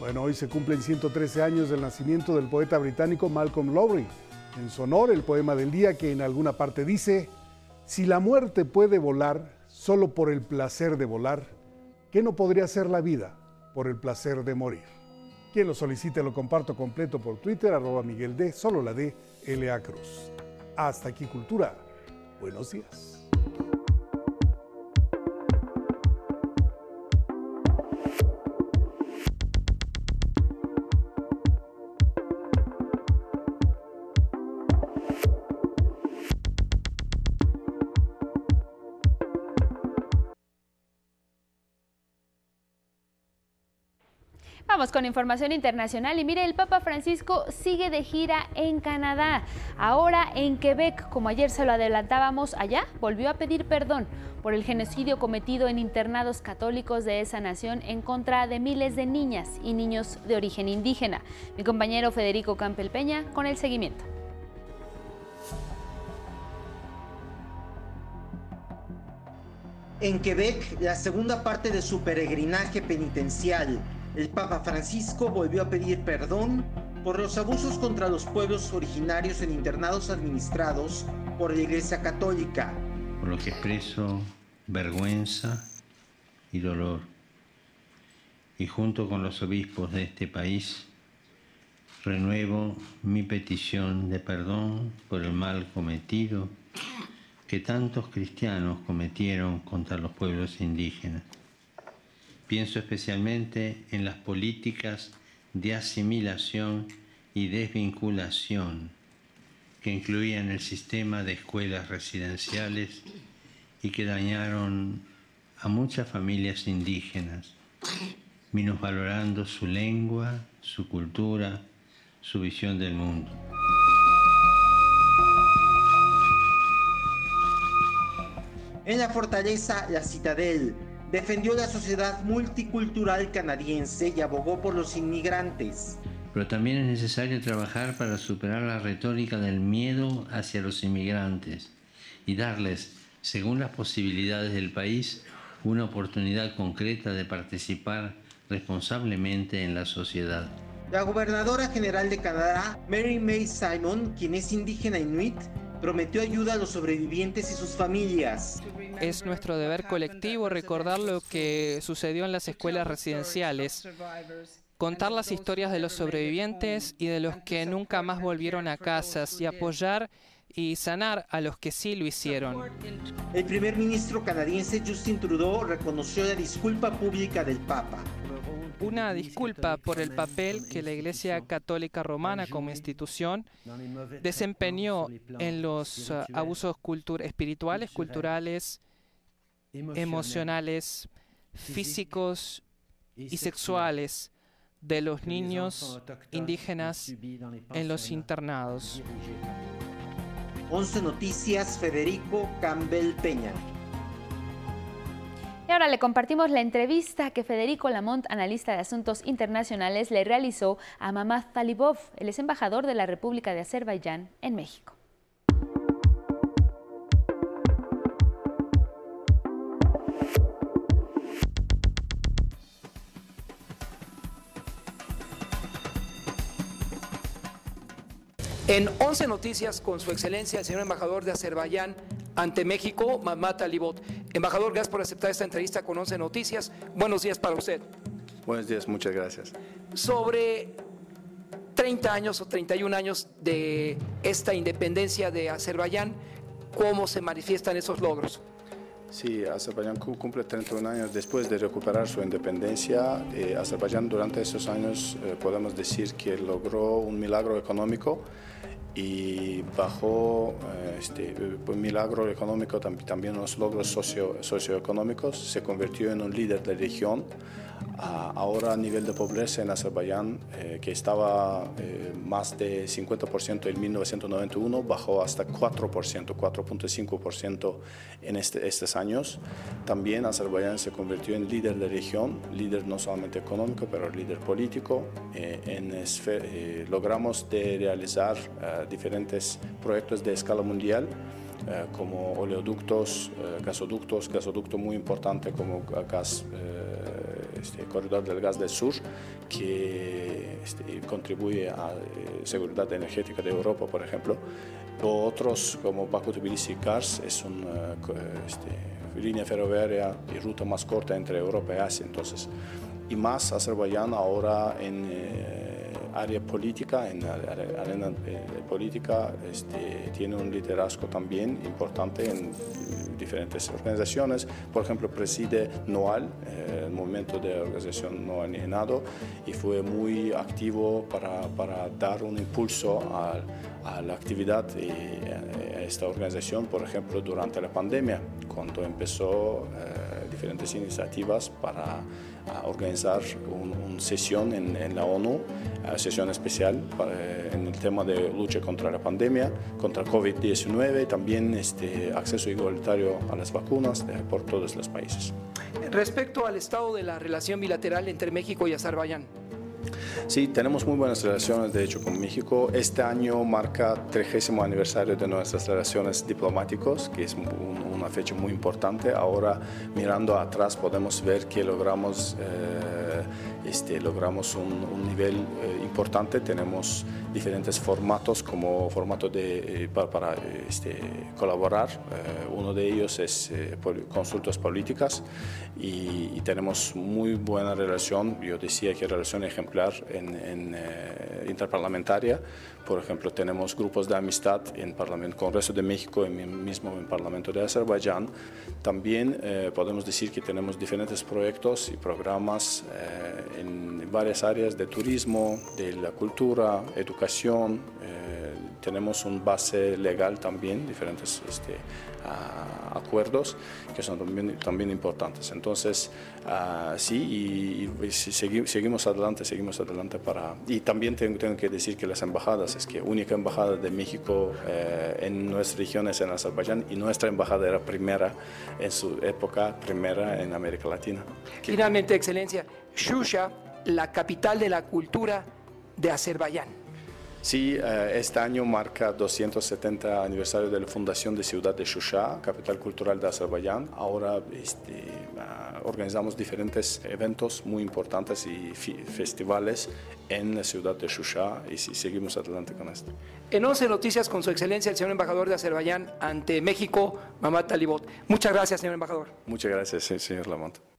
Bueno, hoy se cumplen 113 años del nacimiento del poeta británico Malcolm Lowry. En su honor, el poema del día que en alguna parte dice, si la muerte puede volar solo por el placer de volar, ¿qué no podría ser la vida por el placer de morir? Quien lo solicite lo comparto completo por Twitter, arroba Miguel D, solo la D, L.A. Cruz. Hasta aquí Cultura. Buenos días. Con información internacional y mire, el Papa Francisco sigue de gira en Canadá. Ahora en Quebec, como ayer se lo adelantábamos, allá volvió a pedir perdón por el genocidio cometido en internados católicos de esa nación en contra de miles de niñas y niños de origen indígena. Mi compañero Federico Campel Peña con el seguimiento. En Quebec, la segunda parte de su peregrinaje penitencial el Papa Francisco volvió a pedir perdón por los abusos contra los pueblos originarios en internados administrados por la Iglesia Católica. Por lo que expreso vergüenza y dolor. Y junto con los obispos de este país, renuevo mi petición de perdón por el mal cometido que tantos cristianos cometieron contra los pueblos indígenas. Pienso especialmente en las políticas de asimilación y desvinculación que incluían el sistema de escuelas residenciales y que dañaron a muchas familias indígenas, minusvalorando su lengua, su cultura, su visión del mundo. En la fortaleza La Citadel, defendió la sociedad multicultural canadiense y abogó por los inmigrantes. Pero también es necesario trabajar para superar la retórica del miedo hacia los inmigrantes y darles, según las posibilidades del país, una oportunidad concreta de participar responsablemente en la sociedad. La gobernadora general de Canadá, Mary May Simon, quien es indígena inuit, prometió ayuda a los sobrevivientes y sus familias. Es nuestro deber colectivo recordar lo que sucedió en las escuelas residenciales, contar las historias de los sobrevivientes y de los que nunca más volvieron a casas y apoyar y sanar a los que sí lo hicieron. El primer ministro canadiense Justin Trudeau reconoció la disculpa pública del Papa. Una disculpa por el papel que la Iglesia Católica Romana como institución desempeñó en los uh, abusos espirituales, culturales, emocionales, físicos y sexuales de los niños indígenas en los internados. 11 Noticias, Federico Campbell Peña. Y ahora le compartimos la entrevista que Federico Lamont, analista de asuntos internacionales, le realizó a Mamad Talibov, el ex embajador de la República de Azerbaiyán en México. En 11 noticias con su excelencia el señor embajador de Azerbaiyán ante México, Mamata Libot. Embajador, gracias por aceptar esta entrevista con 11 noticias. Buenos días para usted. Buenos días, muchas gracias. Sobre 30 años o 31 años de esta independencia de Azerbaiyán, ¿cómo se manifiestan esos logros? Sí, Azerbaiyán cumple 31 años después de recuperar su independencia. Eh, Azerbaiyán durante esos años eh, podemos decir que logró un milagro económico y bajo eh, este milagro económico también unos logros socio, socioeconómicos. Se convirtió en un líder de región ahora a nivel de pobreza en Azerbaiyán, eh, que estaba eh, más de 50% en 1991, bajó hasta 4%, 4.5% en este, estos años. También Azerbaiyán se convirtió en líder de región, líder no solamente económico, pero líder político. Eh, en logramos de realizar diferentes proyectos de escala mundial. como oleoductos, gasoductos, gasoducto muy importante como gas este corredor del gas del sur, que este, contribuye a la eh, seguridad energética de Europa, por ejemplo. O otros, como Baku Tbilisi Cars, es una este, línea ferroviaria y ruta más corta entre Europa y Asia. Entonces, y más Azerbaiyán ahora en eh, área política, en arena eh, política, este, tiene un liderazgo también importante en diferentes organizaciones. Por ejemplo, preside NOAL, eh, el movimiento de organización no alienado, y fue muy activo para, para dar un impulso a, a la actividad de a esta organización, por ejemplo, durante la pandemia, cuando empezó eh, diferentes iniciativas para organizar una sesión en, en, la ONU, sesión especial para, en el tema de lucha contra la pandemia, contra COVID-19, también este, acceso igualitario a las vacunas por todos los países. Respecto al estado de la relación bilateral entre México y Azerbaiyán. Sí, tenemos muy buenas relaciones, de hecho, con México. Este año marca 30 aniversario de nuestras relaciones diplomáticas, que es una fecha muy importante. Ahora, mirando atrás, podemos ver que logramos, eh, este, logramos un, nivel eh, importante. Tenemos diferentes formatos como formato de, eh, para, este, colaborar. uno de ellos es consultas políticas y, y tenemos muy buena relación. Yo decía que relación ejemplar en, eh, interparlamentaria. Por ejemplo, tenemos grupos de amistad en Parlamento Congreso de México y mismo en Parlamento de Azerbaiyán. También eh, podemos decir que tenemos diferentes proyectos y programas eh, en varias áreas de turismo, de la cultura, educación. Tenemos un base legal también, diferentes este, acuerdos que son también, también importantes. Entonces, uh, sí, y, seguimos adelante, seguimos adelante para... Y también tengo, tengo, que decir que las embajadas, es que única embajada de México eh, en nuestras regiones en Azerbaiyán y nuestra embajada era primera en su época, primera en América Latina. Finalmente, Excelencia, Shusha, la capital de la cultura de Azerbaiyán. Sí, eh, este año marca 270 aniversario de la fundación de Ciudad de Shusha, capital cultural de Azerbaiyán. Ahora este, ah, organizamos diferentes eventos muy importantes y festivales en la ciudad de Shusha y seguimos adelante con esto. En 11 Noticias con su excelencia el señor embajador de Azerbaiyán ante México, Mamat Talibot. Muchas gracias, señor embajador. Muchas gracias, señor Lamont.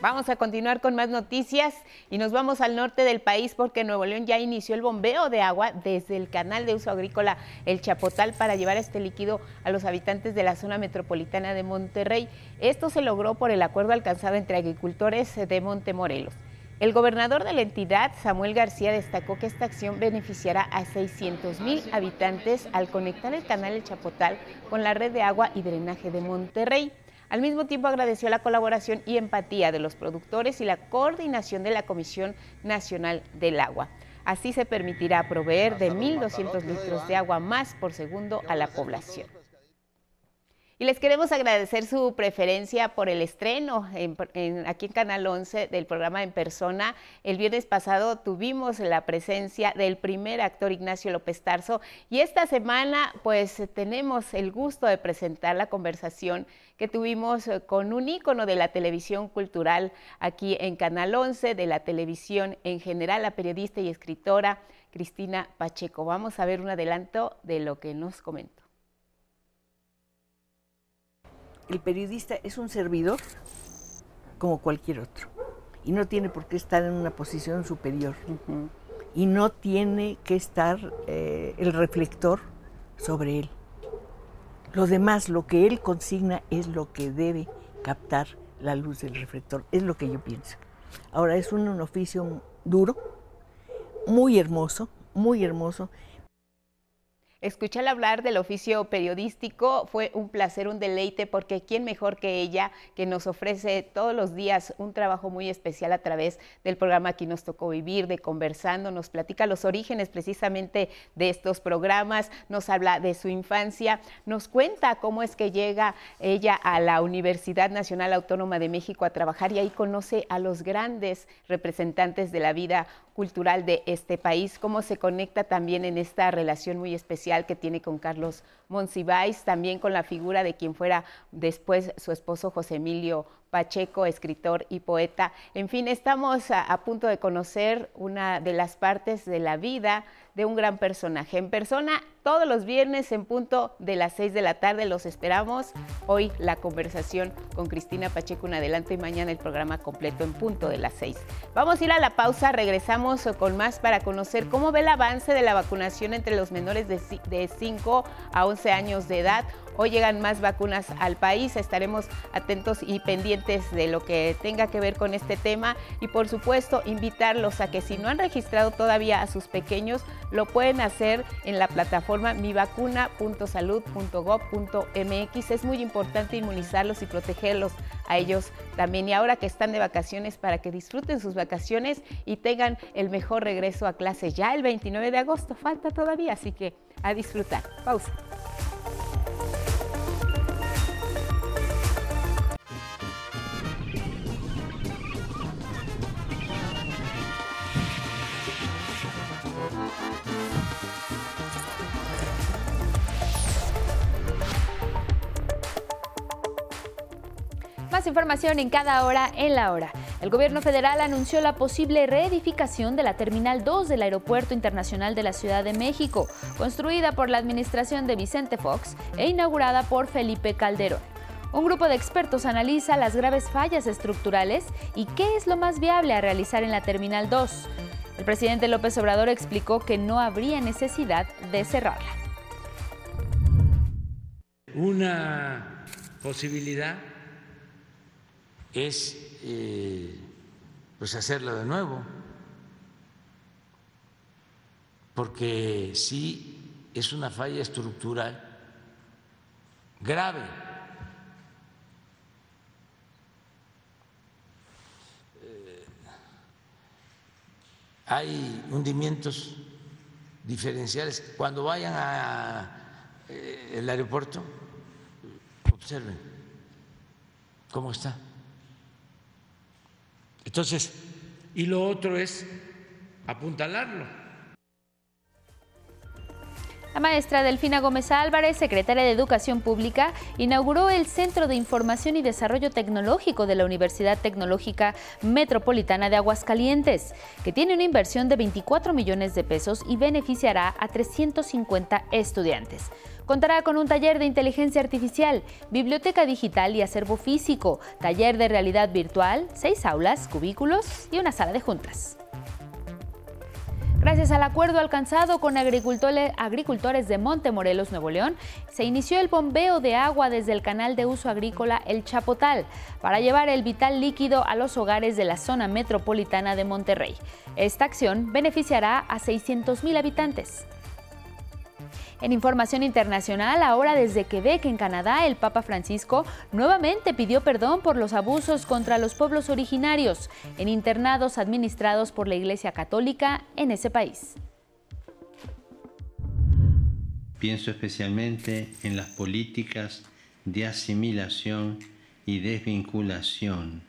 Vamos a continuar con más noticias y nos vamos al norte del país porque Nuevo León ya inició el bombeo de agua desde el canal de uso agrícola El Chapotal para llevar este líquido a los habitantes de la zona metropolitana de Monterrey. Esto se logró por el acuerdo alcanzado entre agricultores de Montemorelos. El gobernador de la entidad, Samuel García, destacó que esta acción beneficiará a 600 mil habitantes al conectar el canal El Chapotal con la red de agua y drenaje de Monterrey. Al mismo tiempo agradeció la colaboración y empatía de los productores y la coordinación de la Comisión Nacional del Agua. Así se permitirá proveer de 1.200 litros de agua más por segundo a la población. Y les queremos agradecer su preferencia por el estreno aquí en Canal 11 del programa En Persona. El viernes pasado tuvimos la presencia del primer actor Ignacio López Tarso y esta semana pues tenemos el gusto de presentar la conversación que tuvimos con un ícono de la televisión cultural aquí en Canal 11, de la televisión en general, la periodista y escritora Cristina Pacheco. Vamos a ver un adelanto de lo que nos comentó el periodista es un servidor como cualquier otro y no tiene por qué estar en una posición superior y no tiene que estar eh, el reflector sobre él. Lo demás, lo que él consigna es lo que debe captar la luz del reflector, es lo que yo pienso. Ahora es un oficio duro, muy hermoso, muy hermoso, Escuchar hablar del oficio periodístico fue un placer, un deleite, porque quién mejor que ella, que nos ofrece todos los días un trabajo muy especial a través del programa Aquí nos tocó vivir, de conversando, nos platica los orígenes precisamente de estos programas, nos habla de su infancia, nos cuenta cómo es que llega ella a la Universidad Nacional Autónoma de México a trabajar y ahí conoce a los grandes representantes de la vida cultural de este país, cómo se conecta también en esta relación muy especial que tiene con Carlos Monsiváis, también con la figura de quien fuera después su esposo José Emilio Pacheco, escritor y poeta. En fin, estamos a, punto de conocer una de las partes de la vida de un gran personaje. En persona, todos los viernes en punto de las 6 de la tarde los esperamos. Hoy la conversación con Cristina Pacheco en adelante y mañana el programa completo en punto de las 6. Vamos a ir a la pausa, regresamos con más para conocer cómo ve el avance de la vacunación entre los menores de, de 5 a 11 años de edad. Hoy llegan más vacunas al país, estaremos atentos y pendientes de lo que tenga que ver con este tema y por supuesto invitarlos a que si no han registrado todavía a sus pequeños, lo pueden hacer en la plataforma mivacuna.salud.gov.mx. Es muy importante inmunizarlos y protegerlos a ellos también. Y ahora que están de vacaciones, para que disfruten sus vacaciones y tengan el mejor regreso a clase ya el 29 de agosto. Falta todavía, así que a disfrutar. Pausa. Información en cada hora en la hora. El gobierno federal anunció la posible reedificación de la Terminal 2 del Aeropuerto Internacional de la Ciudad de México, construida por la administración de Vicente Fox e inaugurada por Felipe Calderón. Un grupo de expertos analiza las graves fallas estructurales y qué es lo más viable a realizar en la Terminal 2. El presidente López Obrador explicó que no habría necesidad de cerrarla. Una posibilidad es eh, pues hacerlo de nuevo, porque sí es una falla estructural grave. Eh, hay hundimientos diferenciales. Cuando vayan al eh, aeropuerto, observen cómo está. Entonces, y lo otro es apuntalarlo. La maestra Delfina Gómez Álvarez, secretaria de Educación Pública, inauguró el Centro de Información y Desarrollo Tecnológico de la Universidad Tecnológica Metropolitana de Aguascalientes, que tiene una inversión de 24 millones de pesos y beneficiará a 350 estudiantes. Contará con un taller de inteligencia artificial, biblioteca digital y acervo físico, taller de realidad virtual, seis aulas, cubículos y una sala de juntas. Gracias al acuerdo alcanzado con agricultores de Montemorelos, Nuevo León, se inició el bombeo de agua desde el canal de uso agrícola El Chapotal para llevar el vital líquido a los hogares de la zona metropolitana de Monterrey. Esta acción beneficiará a 600.000 habitantes. En información internacional, ahora desde Quebec, en Canadá, el Papa Francisco nuevamente pidió perdón por los abusos contra los pueblos originarios en internados administrados por la Iglesia Católica en ese país. Pienso especialmente en las políticas de asimilación y desvinculación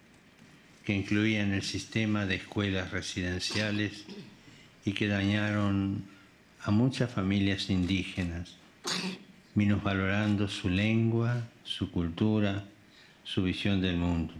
que incluían el sistema de escuelas residenciales y que dañaron a muchas familias indígenas, valorando su lengua, su cultura, su visión del mundo.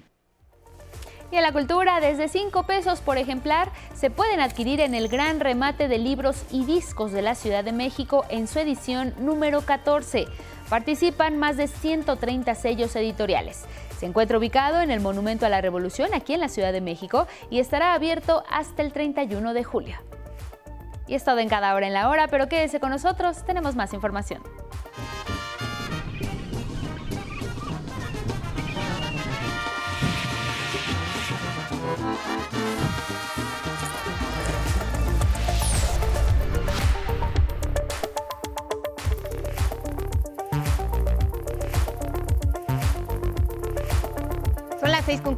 Y en la cultura, desde 5 pesos por ejemplar, se pueden adquirir en el gran remate de libros y discos de la Ciudad de México en su edición número 14. Participan más de 130 sellos editoriales. Se encuentra ubicado en el Monumento a la Revolución, aquí en la Ciudad de México, y estará abierto hasta el 31 de julio. Y es todo en cada hora en la hora, pero quédese con nosotros, tenemos más información.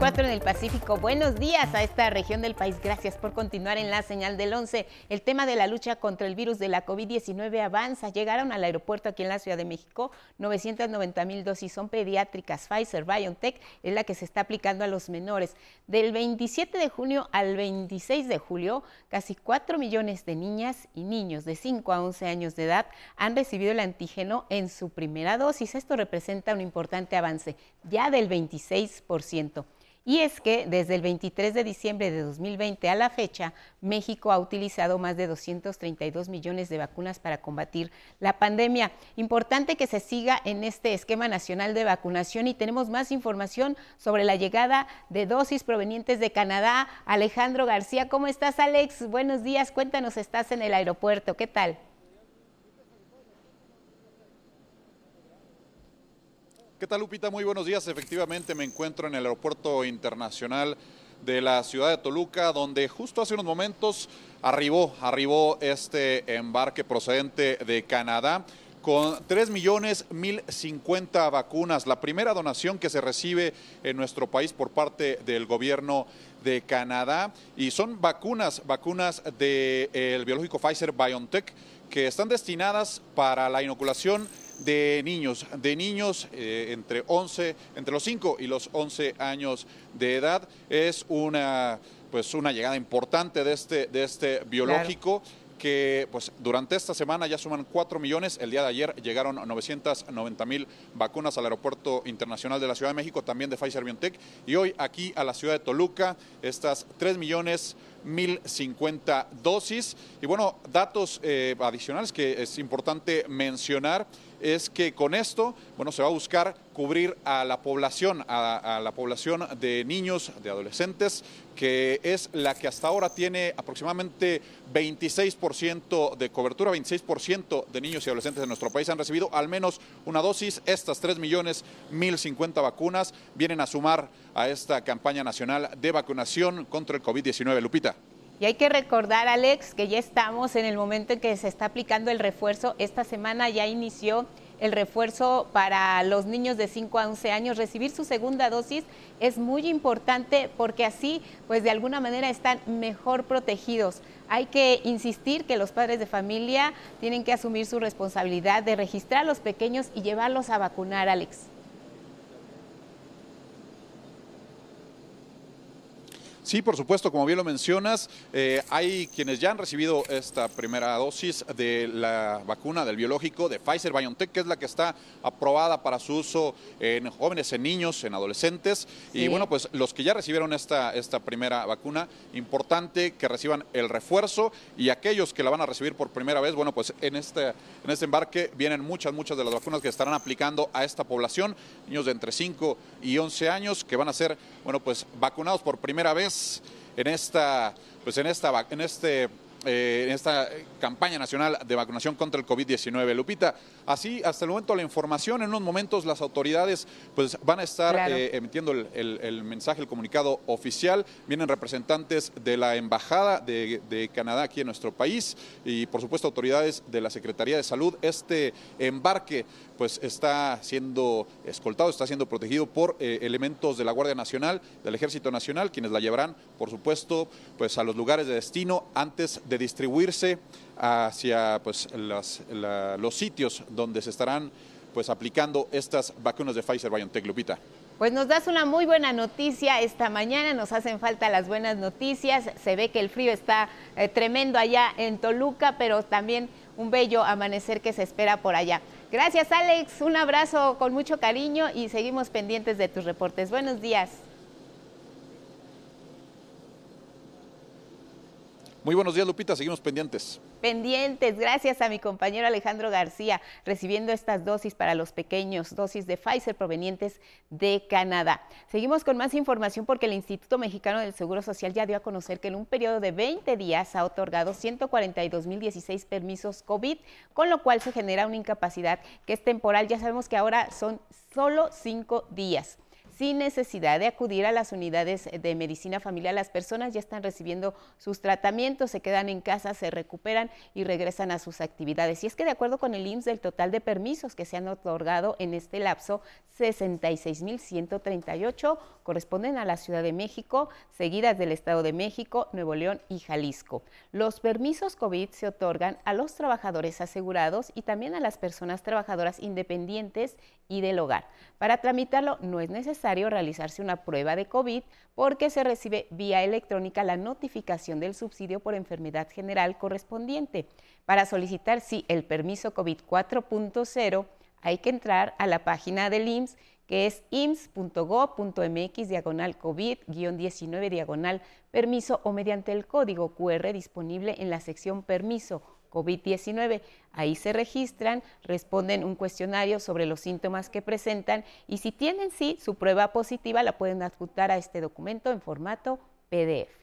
4 en el Pacífico. Buenos días a esta región del país. Gracias por continuar en la señal del 11. El tema de la lucha contra el virus de la COVID-19 avanza. Llegaron al aeropuerto aquí en la Ciudad de México 990 mil dosis. Son pediátricas. Pfizer BioNTech es la que se está aplicando a los menores. Del 27 de junio al 26 de julio, casi 4 millones de niñas y niños de 5 a 11 años de edad han recibido el antígeno en su primera dosis. Esto representa un importante avance, ya del 26%. Y es que desde el 23 de diciembre de 2020 a la fecha, México ha utilizado más de 232 millones de vacunas para combatir la pandemia. Importante que se siga en este esquema nacional de vacunación y tenemos más información sobre la llegada de dosis provenientes de Canadá. Alejandro García, ¿cómo estás Alex? Buenos días, cuéntanos, estás en el aeropuerto, ¿qué tal? ¿Qué tal, Lupita? Muy buenos días. Efectivamente, me encuentro en el Aeropuerto Internacional de la ciudad de Toluca, donde justo hace unos momentos arribó, arribó este embarque procedente de Canadá con 3 millones 1050 vacunas, la primera donación que se recibe en nuestro país por parte del gobierno de Canadá. Y son vacunas, vacunas del biológico Pfizer BioNTech, que están destinadas para la inoculación de niños, de niños eh, entre 11, entre los 5 y los 11 años de edad. Es una, pues una llegada importante de este, de este biológico. que pues, durante esta semana ya suman 4 millones. El día de ayer llegaron 990 mil vacunas al Aeropuerto Internacional de la Ciudad de México, también de Pfizer BioNTech. Y hoy aquí a la ciudad de Toluca, estas 3 millones 1050 dosis. Y bueno, datos eh, adicionales que es importante mencionar es que con esto, bueno, se va a buscar cubrir a la población, a, la población de niños, de adolescentes, que es la que hasta ahora tiene aproximadamente 26% de cobertura, 26% de niños y adolescentes de nuestro país han recibido al menos una dosis. Estas 3 millones 1050 vacunas vienen a sumar a esta campaña nacional de vacunación contra el COVID-19. Lupita. Y hay que recordar, Alex, que ya estamos en el momento en que se está aplicando el refuerzo. Esta semana ya inició el refuerzo para los niños de 5 a 11 años. Recibir su segunda dosis es muy importante porque así, pues de alguna manera están mejor protegidos. Hay que insistir que los padres de familia tienen que asumir su responsabilidad de registrar a los pequeños y llevarlos a vacunar, Alex. Sí, por supuesto, como bien lo mencionas, eh, hay quienes ya han recibido esta primera dosis de la vacuna del biológico de Pfizer BioNTech, que es la que está aprobada para su uso en jóvenes, en niños, en adolescentes. Y bueno, pues los que ya recibieron esta, esta primera vacuna, importante que reciban el refuerzo y aquellos que la van a recibir por primera vez, bueno, pues en este, en este embarque vienen muchas, muchas de las vacunas que estarán aplicando a esta población, niños de entre 5 y 11 años, que van a ser, bueno, pues vacunados por primera vez en esta, pues en esta, en este eh, en esta campaña nacional de vacunación contra el COVID-19. Lupita, así hasta el momento la información, en unos momentos las autoridades pues van a estar eh, emitiendo el, mensaje, el comunicado oficial, vienen representantes de la Embajada de, de, Canadá aquí en nuestro país y por supuesto autoridades de la Secretaría de Salud. Este embarque pues está siendo escoltado, está siendo protegido por eh, elementos de la Guardia Nacional, del Ejército Nacional, quienes la llevarán, por supuesto, pues a los lugares de destino antes de distribuirse hacia pues los sitios donde se estarán pues aplicando estas vacunas de Pfizer BioNTech Lupita. Pues nos das una muy buena noticia esta mañana, nos hacen falta las buenas noticias, se ve que el frío está eh, tremendo allá en Toluca, pero también un bello amanecer que se espera por allá. Gracias Alex, un abrazo con mucho cariño y seguimos pendientes de tus reportes. Buenos días. Muy buenos días, Lupita. Seguimos pendientes. Pendientes. Gracias a mi compañero Alejandro García, recibiendo estas dosis para los pequeños, dosis de Pfizer provenientes de Canadá. Seguimos con más información porque el Instituto Mexicano del Seguro Social ya dio a conocer que en un periodo de 20 días ha otorgado 142.016 permisos COVID, con lo cual se genera una incapacidad que es temporal. Ya sabemos que ahora son solo cinco días sin necesidad de acudir a las unidades de medicina familiar. Las personas ya están recibiendo sus tratamientos, se quedan en casa, se recuperan y regresan a sus actividades. Y es que de acuerdo con el IMSS, del total de permisos que se han otorgado en este lapso, 66.138 corresponden a la Ciudad de México, seguidas del Estado de México, Nuevo León y Jalisco. Los permisos COVID se otorgan a los trabajadores asegurados y también a las personas trabajadoras independientes y del hogar. Para tramitarlo no es necesario realizarse una prueba de COVID porque se recibe vía electrónica la notificación del subsidio por enfermedad general correspondiente. Para solicitar, sí, el permiso COVID 4.0, hay que entrar a la página del IMSS que es ims.go.mx diagonal COVID-19 diagonal permiso o mediante el código QR disponible en la sección permiso COVID-19. Ahí se registran, responden un cuestionario sobre los síntomas que presentan y si tienen sí su prueba positiva la pueden adjuntar a este documento en formato PDF.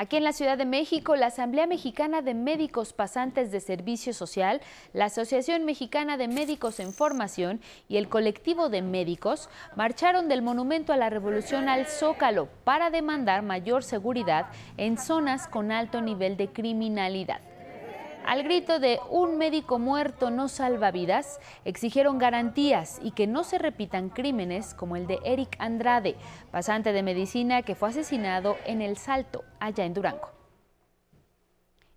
Aquí en la Ciudad de México, la Asamblea Mexicana de Médicos Pasantes de Servicio Social, la Asociación Mexicana de Médicos en Formación y el colectivo de médicos marcharon del Monumento a la Revolución al Zócalo para demandar mayor seguridad en zonas con alto nivel de criminalidad. Al grito de un médico muerto no salva vidas, exigieron garantías y que no se repitan crímenes como el de Eric Andrade, pasante de medicina que fue asesinado en El Salto, allá en Durango.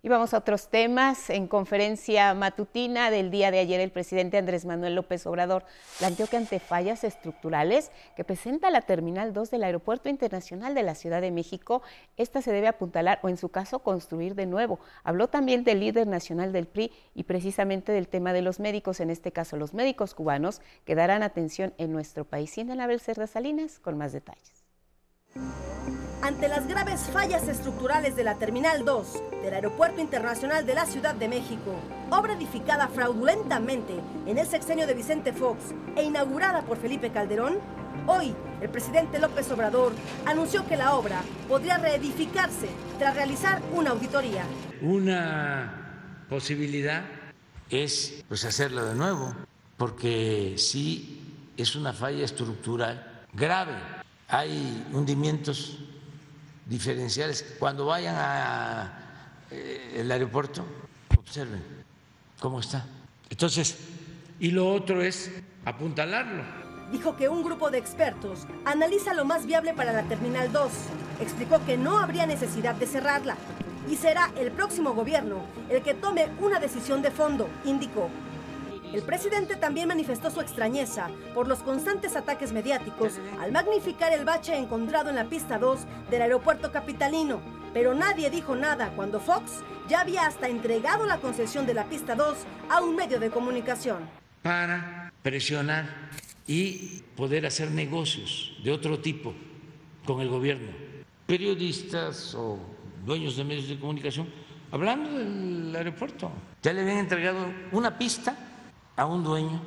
Y vamos a otros temas. En conferencia matutina del día de ayer, el presidente Andrés Manuel López Obrador planteó que ante fallas estructurales que presenta la Terminal 2 del Aeropuerto Internacional de la Ciudad de México, esta se debe apuntalar o, en su caso, construir de nuevo. Habló también del líder nacional del PRI y precisamente del tema de los médicos, en este caso los médicos cubanos, que darán atención en nuestro país. la Anabel Cerda Salinas con más detalles. Ante las graves fallas estructurales de la Terminal 2 del Aeropuerto Internacional de la Ciudad de México, obra edificada fraudulentamente en el sexenio de Vicente Fox e inaugurada por Felipe Calderón, hoy el presidente López Obrador anunció que la obra podría reedificarse tras realizar una auditoría. Una posibilidad es pues hacerlo de nuevo, porque sí es una falla estructural grave. Hay hundimientos diferenciales. Cuando vayan al eh, aeropuerto, observen cómo está. Entonces, y lo otro es apuntalarlo. Dijo que un grupo de expertos analiza lo más viable para la Terminal 2. Explicó que no habría necesidad de cerrarla y será el próximo gobierno el que tome una decisión de fondo, indicó. El presidente también manifestó su extrañeza por los constantes ataques mediáticos al magnificar el bache encontrado en la pista 2 del aeropuerto capitalino, pero nadie dijo nada cuando Fox ya había hasta entregado la concesión de la pista 2 a un medio de comunicación. Para presionar y poder hacer negocios de otro tipo con el gobierno. Periodistas o dueños de medios de comunicación hablando del aeropuerto. Ya le habían entregado una pista a un dueño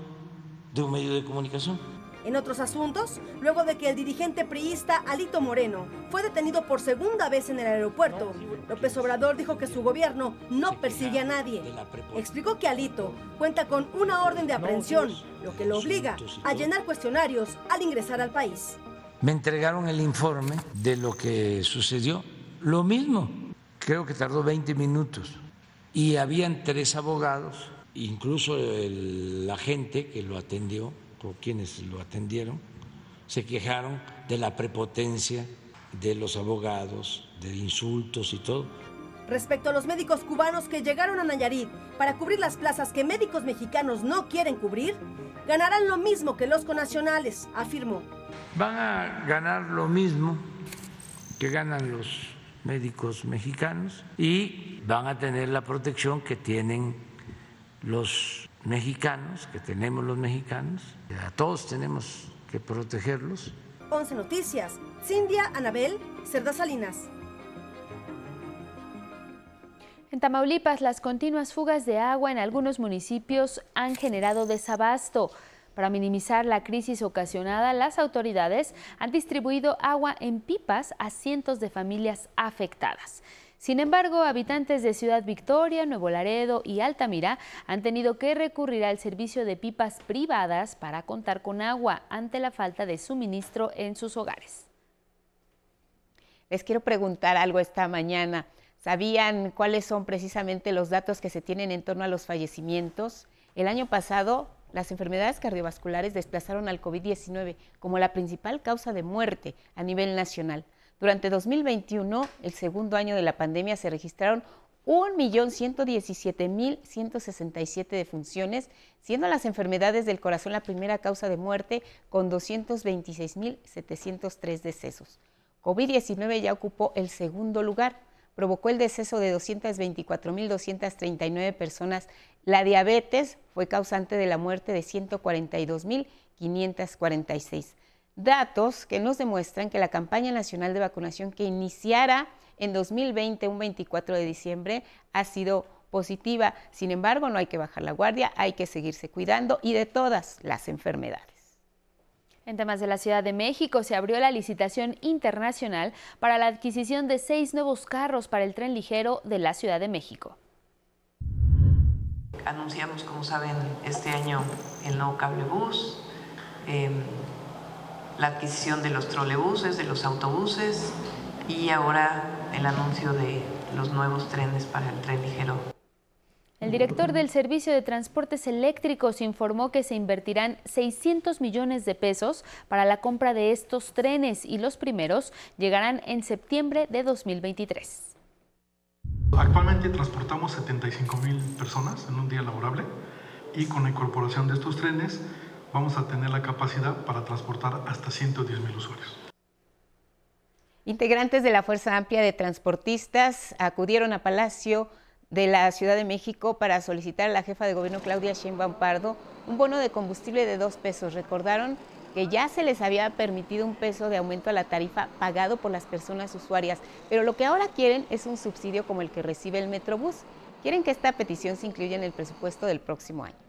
de un medio de comunicación. En otros asuntos, luego de que el dirigente priista Alito Moreno fue detenido por segunda vez en el aeropuerto, López Obrador dijo que su gobierno no persigue a nadie. Explicó que Alito cuenta con una orden de aprehensión, lo que lo obliga a llenar cuestionarios al ingresar al país. Me entregaron el informe de lo que sucedió. Lo mismo, creo que tardó 20 minutos. Y habían tres abogados incluso la gente que lo atendió, o quienes lo atendieron, se quejaron de la prepotencia de los abogados, de insultos y todo. Respecto a los médicos cubanos que llegaron a Nayarit para cubrir las plazas que médicos mexicanos no quieren cubrir, ganarán lo mismo que los conacionales, afirmó. Van a ganar lo mismo que ganan los médicos mexicanos y van a tener la protección que tienen los mexicanos, que tenemos los mexicanos, a todos tenemos que protegerlos. 11 Noticias, Cindia Anabel, Cerda Salinas. En Tamaulipas, las continuas fugas de agua en algunos municipios han generado desabasto. Para minimizar la crisis ocasionada, las autoridades han distribuido agua en pipas a cientos de familias afectadas. Sin embargo, habitantes de Ciudad Victoria, Nuevo Laredo y Altamira han tenido que recurrir al servicio de pipas privadas para contar con agua ante la falta de suministro en sus hogares. Les quiero preguntar algo esta mañana. ¿Sabían cuáles son precisamente los datos que se tienen en torno a los fallecimientos? El año pasado, las enfermedades cardiovasculares desplazaron al COVID-19 como la principal causa de muerte a nivel nacional. Durante 2021, el segundo año de la pandemia, se registraron 1.117.167 defunciones, siendo las enfermedades del corazón la primera causa de muerte con 226.703 decesos. COVID-19 ya ocupó el segundo lugar, provocó el deceso de 224.239 personas. La diabetes fue causante de la muerte de 142.546 datos que nos demuestran que la campaña nacional de vacunación que iniciara en 2020, un 24 de diciembre, ha sido positiva. Sin embargo, no hay que bajar la guardia, hay que seguirse cuidando y de todas las enfermedades. En temas de la Ciudad de México se abrió la licitación internacional para la adquisición de seis nuevos carros para el tren ligero de la Ciudad de México. Anunciamos, como saben, este año el nuevo cable bus. La adquisición de los trolebuses, de los autobuses y ahora el anuncio de los nuevos trenes para el tren ligero. El director del Servicio de Transportes Eléctricos informó que se invertirán 600 millones de pesos para la compra de estos trenes y los primeros llegarán en septiembre de 2023. Actualmente transportamos 75 mil personas en un día laborable y con la incorporación de estos trenes vamos a tener la capacidad para transportar hasta 110 mil usuarios. Integrantes de la Fuerza Amplia de Transportistas acudieron a Palacio de la Ciudad de México para solicitar a la jefa de gobierno Claudia Sheinbaum Pardo un bono de combustible de dos pesos. Recordaron que ya se les había permitido un peso de aumento a la tarifa pagado por las personas usuarias, pero lo que ahora quieren es un subsidio como el que recibe el Metrobús. Quieren que esta petición se incluya en el presupuesto del próximo año.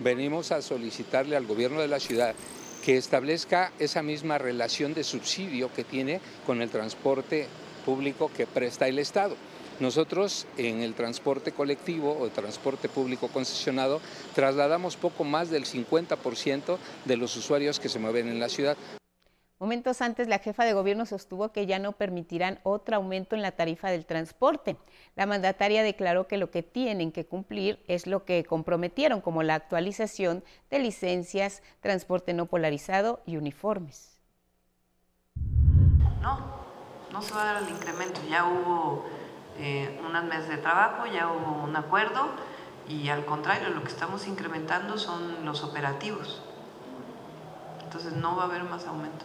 Venimos a solicitarle al gobierno de la ciudad que establezca esa misma relación de subsidio que tiene con el transporte público que presta el Estado. Nosotros en el transporte colectivo o el transporte público concesionado trasladamos poco más del 50% de los usuarios que se mueven en la ciudad. Momentos antes, la jefa de gobierno sostuvo que ya no permitirán otro aumento en la tarifa del transporte. La mandataria declaró que lo que tienen que cumplir es lo que comprometieron, como la actualización de licencias, transporte no polarizado y uniformes. No, no se va a dar el incremento. Ya hubo eh, unas meses de trabajo, ya hubo un acuerdo y al contrario, lo que estamos incrementando son los operativos. Entonces no va a haber más aumento.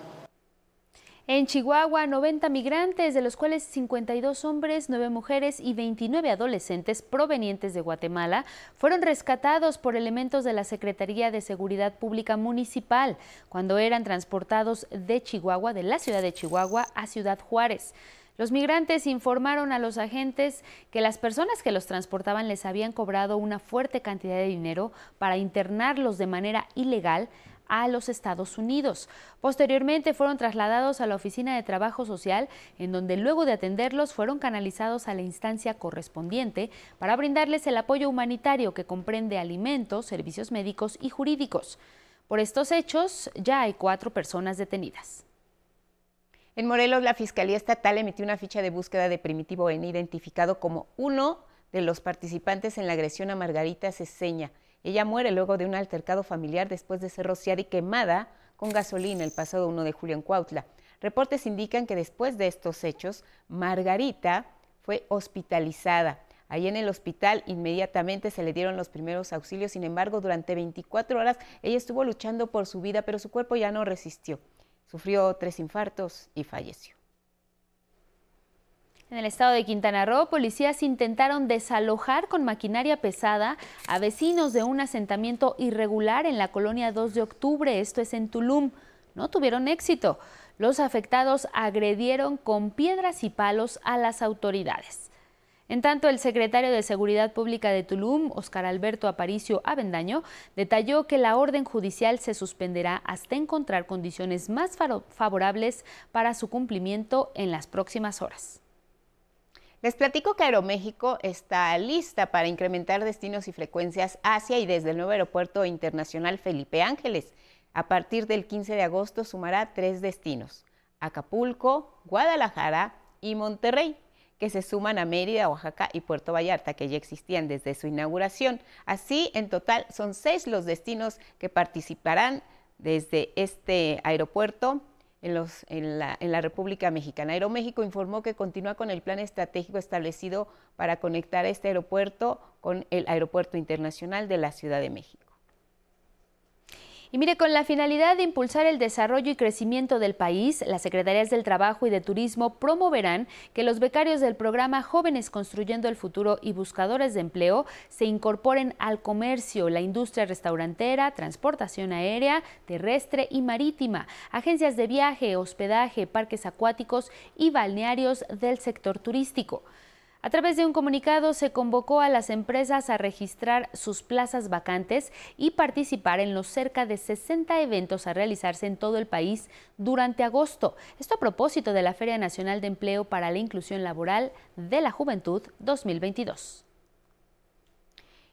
En Chihuahua, 90 migrantes, de los cuales 52 hombres, 9 mujeres y 29 adolescentes provenientes de Guatemala, fueron rescatados por elementos de la Secretaría de Seguridad Pública Municipal cuando eran transportados de Chihuahua, de la ciudad de Chihuahua, a Ciudad Juárez. Los migrantes informaron a los agentes que las personas que los transportaban les habían cobrado una fuerte cantidad de dinero para internarlos de manera ilegal a los Estados Unidos. Posteriormente fueron trasladados a la Oficina de Trabajo Social, en donde luego de atenderlos fueron canalizados a la instancia correspondiente para brindarles el apoyo humanitario que comprende alimentos, servicios médicos y jurídicos. Por estos hechos ya hay cuatro personas detenidas. En Morelos, la Fiscalía Estatal emitió una ficha de búsqueda de Primitivo N identificado como uno de los participantes en la agresión a Margarita Ceseña. Ella muere luego de un altercado familiar después de ser rociada y quemada con gasolina el pasado 1 de julio en Cuautla. Reportes indican que después de estos hechos, Margarita fue hospitalizada. Ahí en el hospital inmediatamente se le dieron los primeros auxilios, sin embargo, durante 24 horas ella estuvo luchando por su vida, pero su cuerpo ya no resistió. Sufrió tres infartos y falleció. En el estado de Quintana Roo, policías intentaron desalojar con maquinaria pesada a vecinos de un asentamiento irregular en la colonia 2 de octubre, esto es en Tulum. No tuvieron éxito. Los afectados agredieron con piedras y palos a las autoridades. En tanto, el secretario de Seguridad Pública de Tulum, Oscar Alberto Aparicio Avendaño, detalló que la orden judicial se suspenderá hasta encontrar condiciones más favorables para su cumplimiento en las próximas horas. Les platico que Aeroméxico está lista para incrementar destinos y frecuencias hacia y desde el nuevo aeropuerto internacional Felipe Ángeles. A partir del 15 de agosto sumará tres destinos, Acapulco, Guadalajara y Monterrey que se suman a Mérida, Oaxaca y Puerto Vallarta, que ya existían desde su inauguración. Así, en total, son seis los destinos que participarán desde este aeropuerto en, los, en, la, en, la, República Mexicana. Aeroméxico informó que continúa con el plan estratégico establecido para conectar este aeropuerto con el Aeropuerto Internacional de la Ciudad de México. Y mire, con la finalidad de impulsar el desarrollo y crecimiento del país, las Secretarías del Trabajo y de Turismo promoverán que los becarios del programa Jóvenes Construyendo el Futuro y Buscadores de Empleo se incorporen al comercio, la industria restaurantera, transportación aérea, terrestre y marítima, agencias de viaje, hospedaje, parques acuáticos y balnearios del sector turístico. A través de un comunicado se convocó a las empresas a registrar sus plazas vacantes y participar en los cerca de 60 eventos a realizarse en todo el país durante agosto. Esto a propósito de la Feria Nacional de Empleo para la Inclusión Laboral de la Juventud 2022.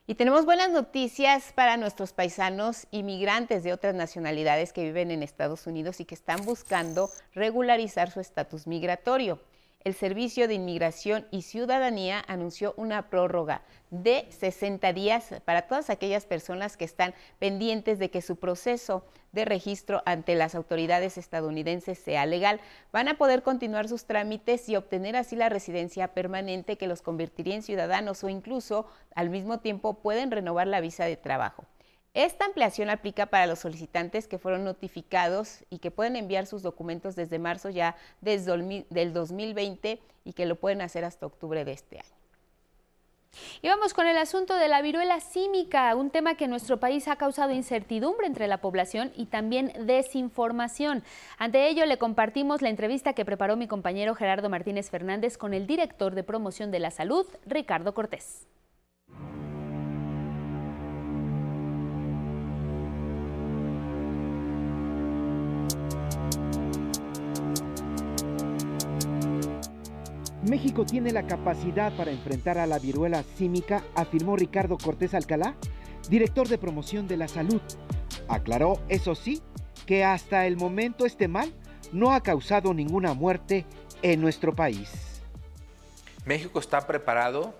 Y tenemos buenas noticias para nuestros paisanos inmigrantes de otras nacionalidades que viven en Estados Unidos y que están buscando regularizar su estatus migratorio. El Servicio de Inmigración y Ciudadanía anunció una prórroga de 60 días para todas aquellas personas que están pendientes de que su proceso de registro ante las autoridades estadounidenses sea legal. Van a poder continuar sus trámites y obtener así la residencia permanente que los convertiría en ciudadanos o incluso al mismo tiempo pueden renovar la visa de trabajo. Esta ampliación aplica para los solicitantes que fueron notificados y que pueden enviar sus documentos desde marzo ya del 2020 y que lo pueden hacer hasta octubre de este año. Y vamos con el asunto de la viruela símica, un tema que en nuestro país ha causado incertidumbre entre la población y también desinformación. Ante ello, le compartimos la entrevista que preparó mi compañero Gerardo Martínez Fernández con el director de promoción de la salud, Ricardo Cortés. México tiene la capacidad para enfrentar a la viruela símica, afirmó Ricardo Cortés Alcalá, director de promoción de la salud. Aclaró, eso sí, que hasta el momento este mal no ha causado ninguna muerte en nuestro país. México está preparado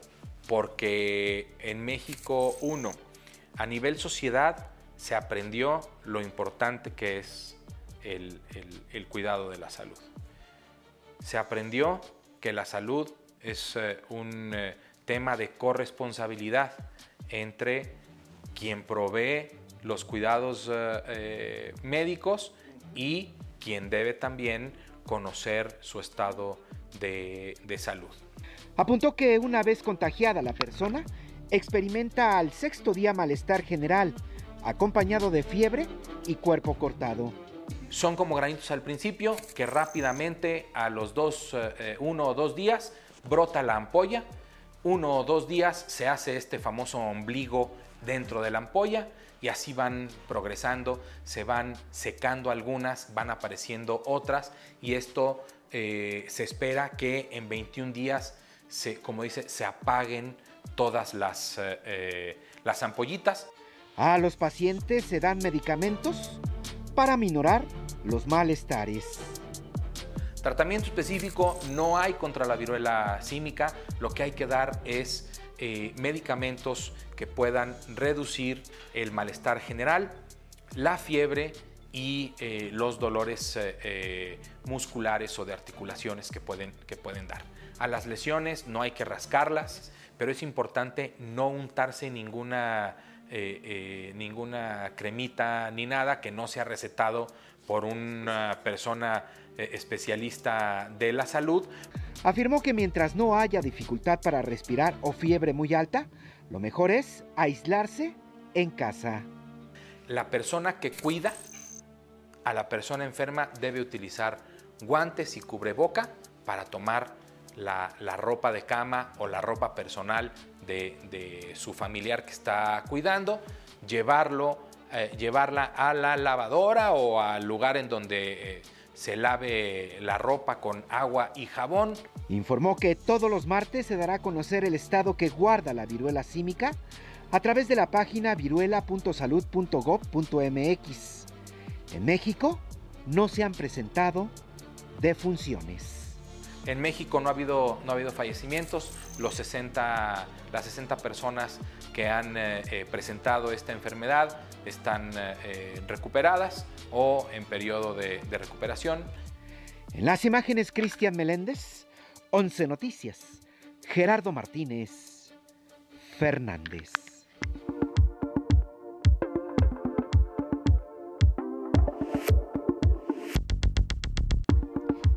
porque en México, uno, a nivel sociedad se aprendió lo importante que es el, el cuidado de la salud. Se aprendió que la salud es eh, un eh, tema de corresponsabilidad entre quien provee los cuidados eh, médicos y quien debe también conocer su estado de, de salud. Apuntó que una vez contagiada la persona, experimenta al sexto día malestar general, acompañado de fiebre y cuerpo cortado son como granitos al principio que rápidamente a los dos, eh, eh, uno o dos días brota la ampolla, uno o dos días se hace este famoso ombligo dentro de la ampolla y así van progresando, se van secando algunas, van apareciendo otras y esto eh, se espera que en 21 días, se, como dice, se apaguen todas las, las ampollitas. A los pacientes se dan medicamentos para minorar los malestares. Tratamiento específico no hay contra la viruela símica, lo que hay que dar es eh, medicamentos que puedan reducir el malestar general, la fiebre y eh, los dolores eh, musculares o de articulaciones que pueden, que pueden dar. A las lesiones no hay que rascarlas, pero es importante no untarse ninguna eh, eh, ninguna cremita ni nada que no sea recetado por una persona eh, especialista de la salud. Afirmó que mientras no haya dificultad para respirar o fiebre muy alta, lo mejor es aislarse en casa. La persona que cuida a la persona enferma debe utilizar guantes y cubreboca para tomar la, la ropa de cama o la ropa personal de, su familiar que está cuidando, llevarlo, eh, llevarla a la lavadora o al lugar en donde eh, se lave la ropa con agua y jabón. Informó que todos los martes se dará a conocer el estado que guarda la viruela símica a través de la página viruela.salud.gov.mx. En México no se han presentado defunciones. En México no ha habido, no ha habido fallecimientos, los 60, las 60 personas que han eh, eh, presentado esta enfermedad están eh, recuperadas o en periodo de, de recuperación. En las imágenes, Cristian Meléndez, 11 Noticias, Gerardo Martínez, Fernández.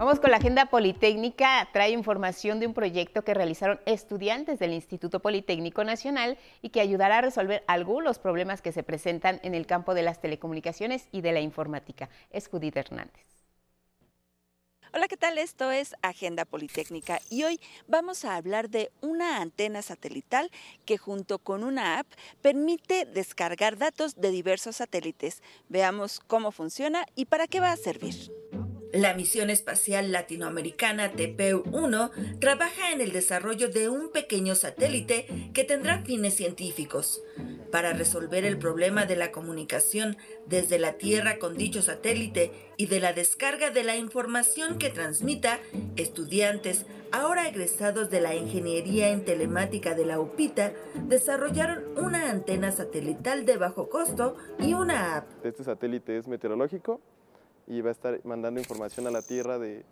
Vamos con la agenda politécnica. Trae información de un proyecto que realizaron estudiantes del Instituto Politécnico Nacional y que ayudará a resolver algunos problemas que se presentan en el campo de las telecomunicaciones y de la informática. Es Judith Hernández. Hola, ¿qué tal? Esto es Agenda Politécnica y hoy vamos a hablar de una antena satelital que junto con una app permite descargar datos de diversos satélites. Veamos cómo funciona y para qué va a servir. La misión espacial latinoamericana TPU-1 trabaja en el desarrollo de un pequeño satélite que tendrá fines científicos para resolver el problema de la comunicación desde la Tierra con dicho satélite y de la descarga de la información que transmita, estudiantes, ahora egresados de la Ingeniería en Telemática de la UPITA, desarrollaron una antena satelital de bajo costo y una app. Este satélite es meteorológico y va a estar mandando información a la Tierra de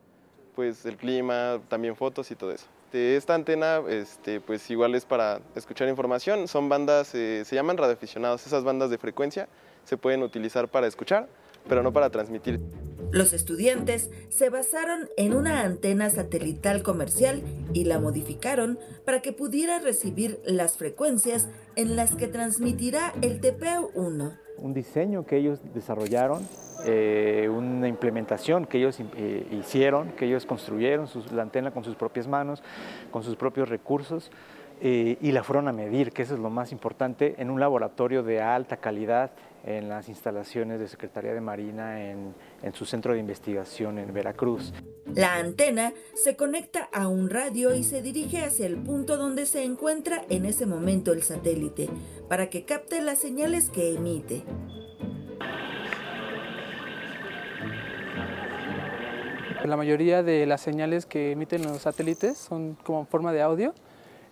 pues el clima, también fotos y todo eso. Esta antena este, pues igual es para escuchar información, son bandas, eh, se llaman radioaficionados, esas bandas de frecuencia se pueden utilizar para escuchar, pero no para transmitir. Los estudiantes se basaron en una antena satelital comercial y la modificaron para que pudiera recibir las frecuencias en las que transmitirá el TPU-1. Un diseño que ellos desarrollaron eh, una implementación que ellos eh, hicieron, que ellos construyeron la antena con sus propias manos, con sus propios recursos eh, y la fueron a medir, que eso es lo más importante, en un laboratorio de alta calidad en las instalaciones de Secretaría de Marina en, en su centro de investigación en Veracruz. La antena se conecta a un radio y se dirige hacia el punto donde se encuentra en ese momento el satélite, para que capte las señales que emite. La mayoría de las señales que emiten los satélites son como forma de audio,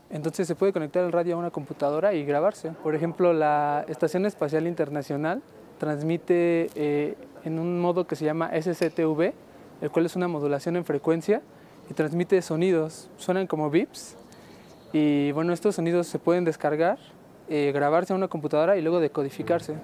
entonces se puede conectar el radio a una computadora y grabarse. Por ejemplo, la Estación Espacial Internacional transmite eh, en un modo que se llama SCTV, el cual es una modulación en frecuencia y transmite sonidos, suenan como bips y bueno, estos sonidos se pueden descargar, eh, grabarse a una computadora y luego decodificarse.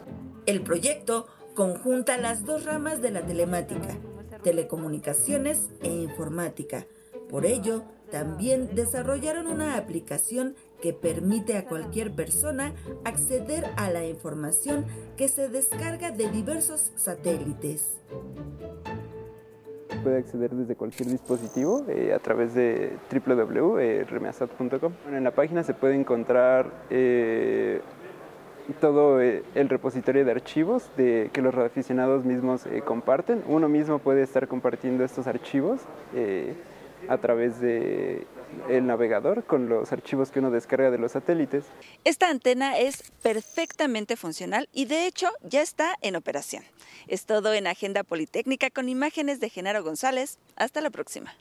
El proyecto conjunta las dos ramas de la telemática, telecomunicaciones e informática. Por ello, también desarrollaron una aplicación que permite a cualquier persona acceder a la información que se descarga de diversos satélites. Puede acceder desde cualquier dispositivo eh, a través de www.remesat.com. en la página se puede encontrar eh, todo eh, el repositorio de archivos de, que los radioaficionados mismos eh, comparten. Uno mismo puede estar compartiendo estos archivos eh, a través de el navegador con los archivos que uno descarga de los satélites. Esta antena es perfectamente funcional y de hecho ya está en operación. Es todo en Agenda Politécnica con imágenes de Genaro González. Hasta la próxima.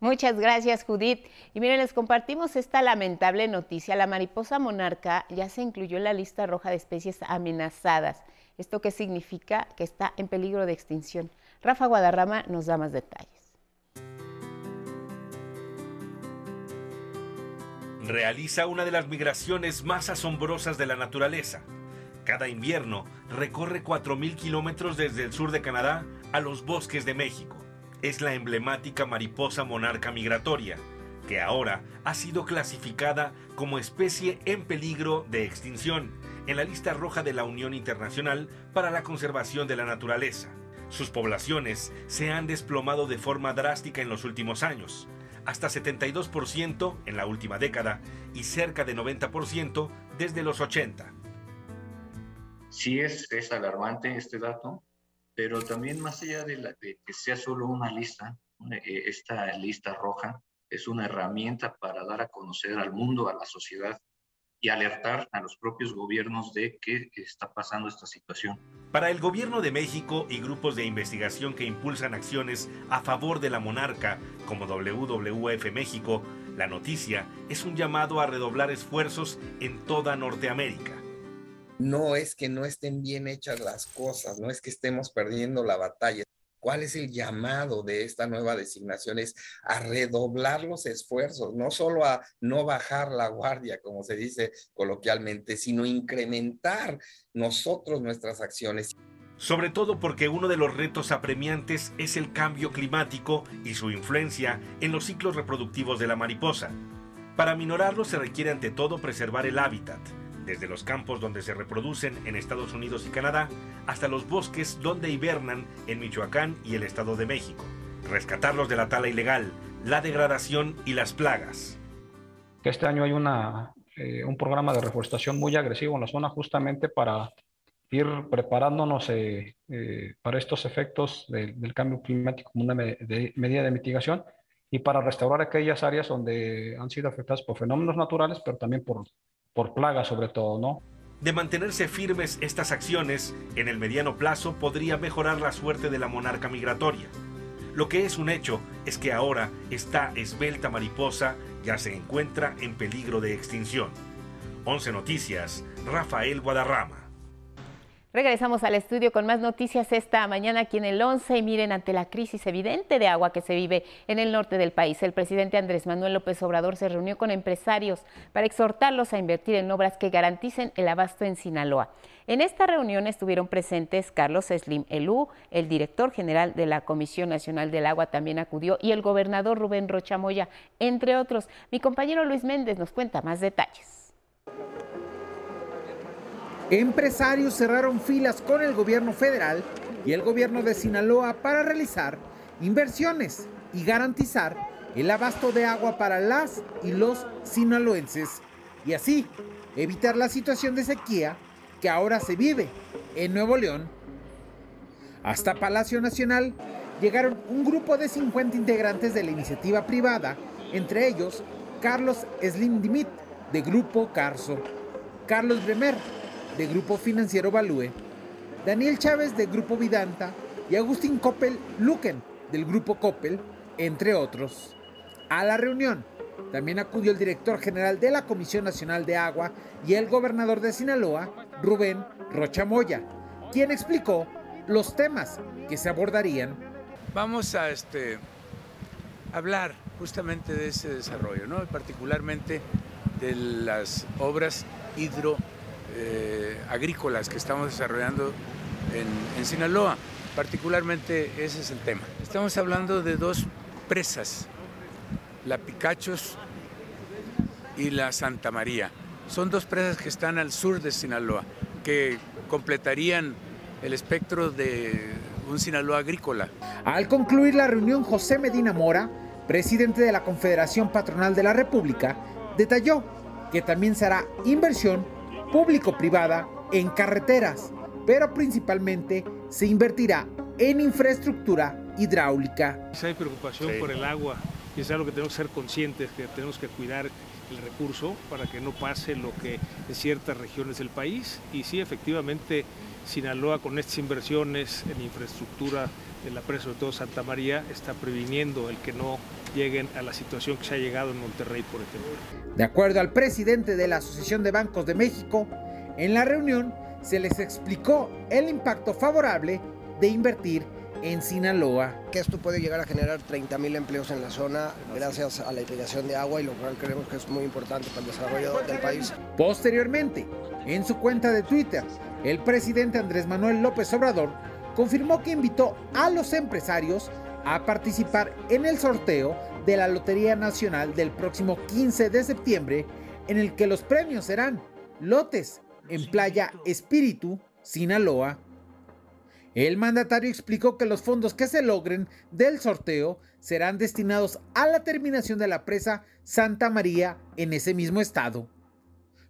Muchas gracias, Judith. Y miren, les compartimos esta lamentable noticia. La mariposa monarca ya se incluyó en la lista roja de especies amenazadas. ¿Esto qué significa? Que está en peligro de extinción. Rafa Guadarrama nos da más detalles. Realiza una de las migraciones más asombrosas de la naturaleza. Cada invierno recorre 4.000 kilómetros desde el sur de Canadá a los bosques de México es la emblemática mariposa monarca migratoria, que ahora ha sido clasificada como especie en peligro de extinción en la lista roja de la Unión Internacional para la Conservación de la Naturaleza. Sus poblaciones se han desplomado de forma drástica en los últimos años, hasta 72% en la última década y cerca de 90% desde los 80. Sí es, es alarmante este dato, pero también más allá de, que sea solo una lista, eh, esta lista roja es una herramienta para dar a conocer al mundo, a la sociedad y alertar a los propios gobiernos de que está pasando esta situación. Para el gobierno de México y grupos de investigación que impulsan acciones a favor de la monarca, como WWF México, la noticia es un llamado a redoblar esfuerzos en toda Norteamérica no es que no estén bien hechas las cosas, no es que estemos perdiendo la batalla. ¿Cuál es el llamado de esta nueva designación? Es a redoblar los esfuerzos, no solo a no bajar la guardia, como se dice coloquialmente, sino incrementar nosotros nuestras acciones. Sobre todo porque uno de los retos apremiantes es el cambio climático y su influencia en los ciclos reproductivos de la mariposa. Para minorarlo se requiere ante todo preservar el hábitat, desde los campos donde se reproducen en Estados Unidos y Canadá hasta los bosques donde hibernan en Michoacán y el Estado de México. Rescatarlos de la tala ilegal, la degradación y las plagas. Este año hay eh, un programa de reforestación muy agresivo en la zona justamente para ir preparándonos para estos efectos del cambio climático como una medida de mitigación y para restaurar aquellas áreas donde han sido afectadas por fenómenos naturales, pero también por, por plagas sobre todo, ¿no? De mantenerse firmes estas acciones, en el mediano plazo podría mejorar la suerte de la monarca migratoria. Lo que es un hecho es que ahora esta esbelta mariposa ya se encuentra en peligro de extinción. 11 Noticias, Rafael Guadarrama. Regresamos al estudio con más noticias esta mañana aquí en el 11 y miren ante la crisis evidente de agua que se vive en el norte del país. El presidente Andrés Manuel López Obrador se reunió con empresarios para exhortarlos a invertir en obras que garanticen el abasto en Sinaloa. En esta reunión estuvieron presentes Carlos Slim Elú, el director general de la Comisión Nacional del Agua también acudió y el gobernador Rubén Rochamoya, entre otros. Mi compañero Luis Méndez nos cuenta más detalles. Empresarios cerraron filas con el gobierno federal y el gobierno de Sinaloa para realizar inversiones y garantizar el abasto de agua para las y los sinaloenses y así evitar la situación de sequía que ahora se vive en Nuevo León. Hasta Palacio Nacional llegaron un grupo de 50 integrantes de la iniciativa privada, entre ellos Carlos Slim Dimit de Grupo Carso, Carlos Bremer de Grupo Financiero Value, Daniel Chávez de Grupo Vidanta y Agustín Coppel Luquen del Grupo Coppel, entre otros. A la reunión también acudió el director general de la Comisión Nacional de Agua y el gobernador de Sinaloa, Rubén Rochamoya, quien explicó los temas que se abordarían. Vamos a este, hablar justamente de ese desarrollo, ¿no? particularmente de las obras hidro eh, agrícolas que estamos desarrollando en, Sinaloa. Particularmente ese es el tema. Estamos hablando de dos presas, la Picachos y la Santa María. Son dos presas que están al sur de Sinaloa, que completarían el espectro de un Sinaloa agrícola. Al concluir la reunión, José Medina Mora, presidente de la Confederación Patronal de la República, detalló que también será inversión público-privada en carreteras, pero principalmente se invertirá en infraestructura hidráulica. Hay preocupación por el agua y es algo que tenemos que ser conscientes, que tenemos que cuidar el recurso para que no pase lo que en ciertas regiones del país. Y sí, efectivamente, Sinaloa con estas inversiones en infraestructura la presa, sobre todo Santa María, está previniendo el que no lleguen a la situación que se ha llegado en Monterrey, por ejemplo. De acuerdo al presidente de la Asociación de Bancos de México, en la reunión se les explicó el impacto favorable de invertir en Sinaloa. Que esto puede llegar a generar 30 mil empleos en la zona gracias a la irrigación de agua y lo cual creemos que es muy importante para el desarrollo del país. Posteriormente, en su cuenta de Twitter, el presidente Andrés Manuel López Obrador confirmó que invitó a los empresarios a participar en el sorteo de la Lotería Nacional del próximo 15 de septiembre, en el que los premios serán lotes en Playa Espíritu, Sinaloa. El mandatario explicó que los fondos que se logren del sorteo serán destinados a la terminación de la presa Santa María en ese mismo estado.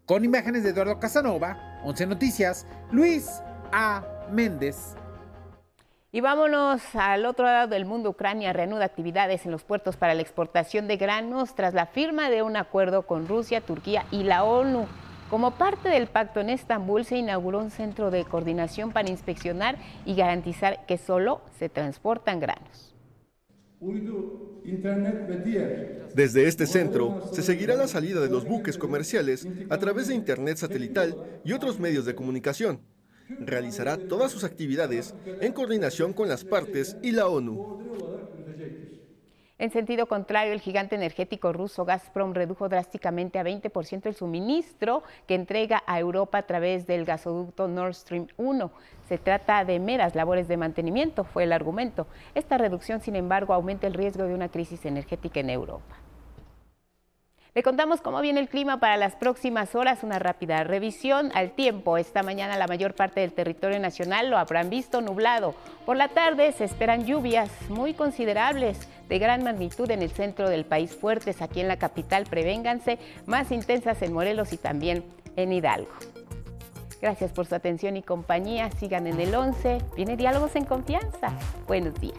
Con imágenes de Eduardo Casanova, 11 Noticias, Luis A. Méndez. Y vámonos al otro lado del mundo. Ucrania reanuda actividades en los puertos para la exportación de granos tras la firma de un acuerdo con Rusia, Turquía y la ONU. Como parte del pacto en Estambul se inauguró un centro de coordinación para inspeccionar y garantizar que solo se transportan granos. Desde este centro se seguirá la salida de los buques comerciales a través de Internet satelital y otros medios de comunicación realizará todas sus actividades en coordinación con las partes y la ONU. En sentido contrario, el gigante energético ruso Gazprom redujo drásticamente a 20% el suministro que entrega a Europa a través del gasoducto Nord Stream 1. Se trata de meras labores de mantenimiento, fue el argumento. Esta reducción, sin embargo, aumenta el riesgo de una crisis energética en Europa. Le contamos cómo viene el clima para las próximas horas, una rápida revisión al tiempo. Esta mañana la mayor parte del territorio nacional lo habrán visto nublado. Por la tarde se esperan lluvias muy considerables de gran magnitud en el centro del país, fuertes aquí en la capital, prevénganse, más intensas en Morelos y también en Hidalgo. Gracias por su atención y compañía. Sigan en el 11. Viene Diálogos en Confianza. Buenos días.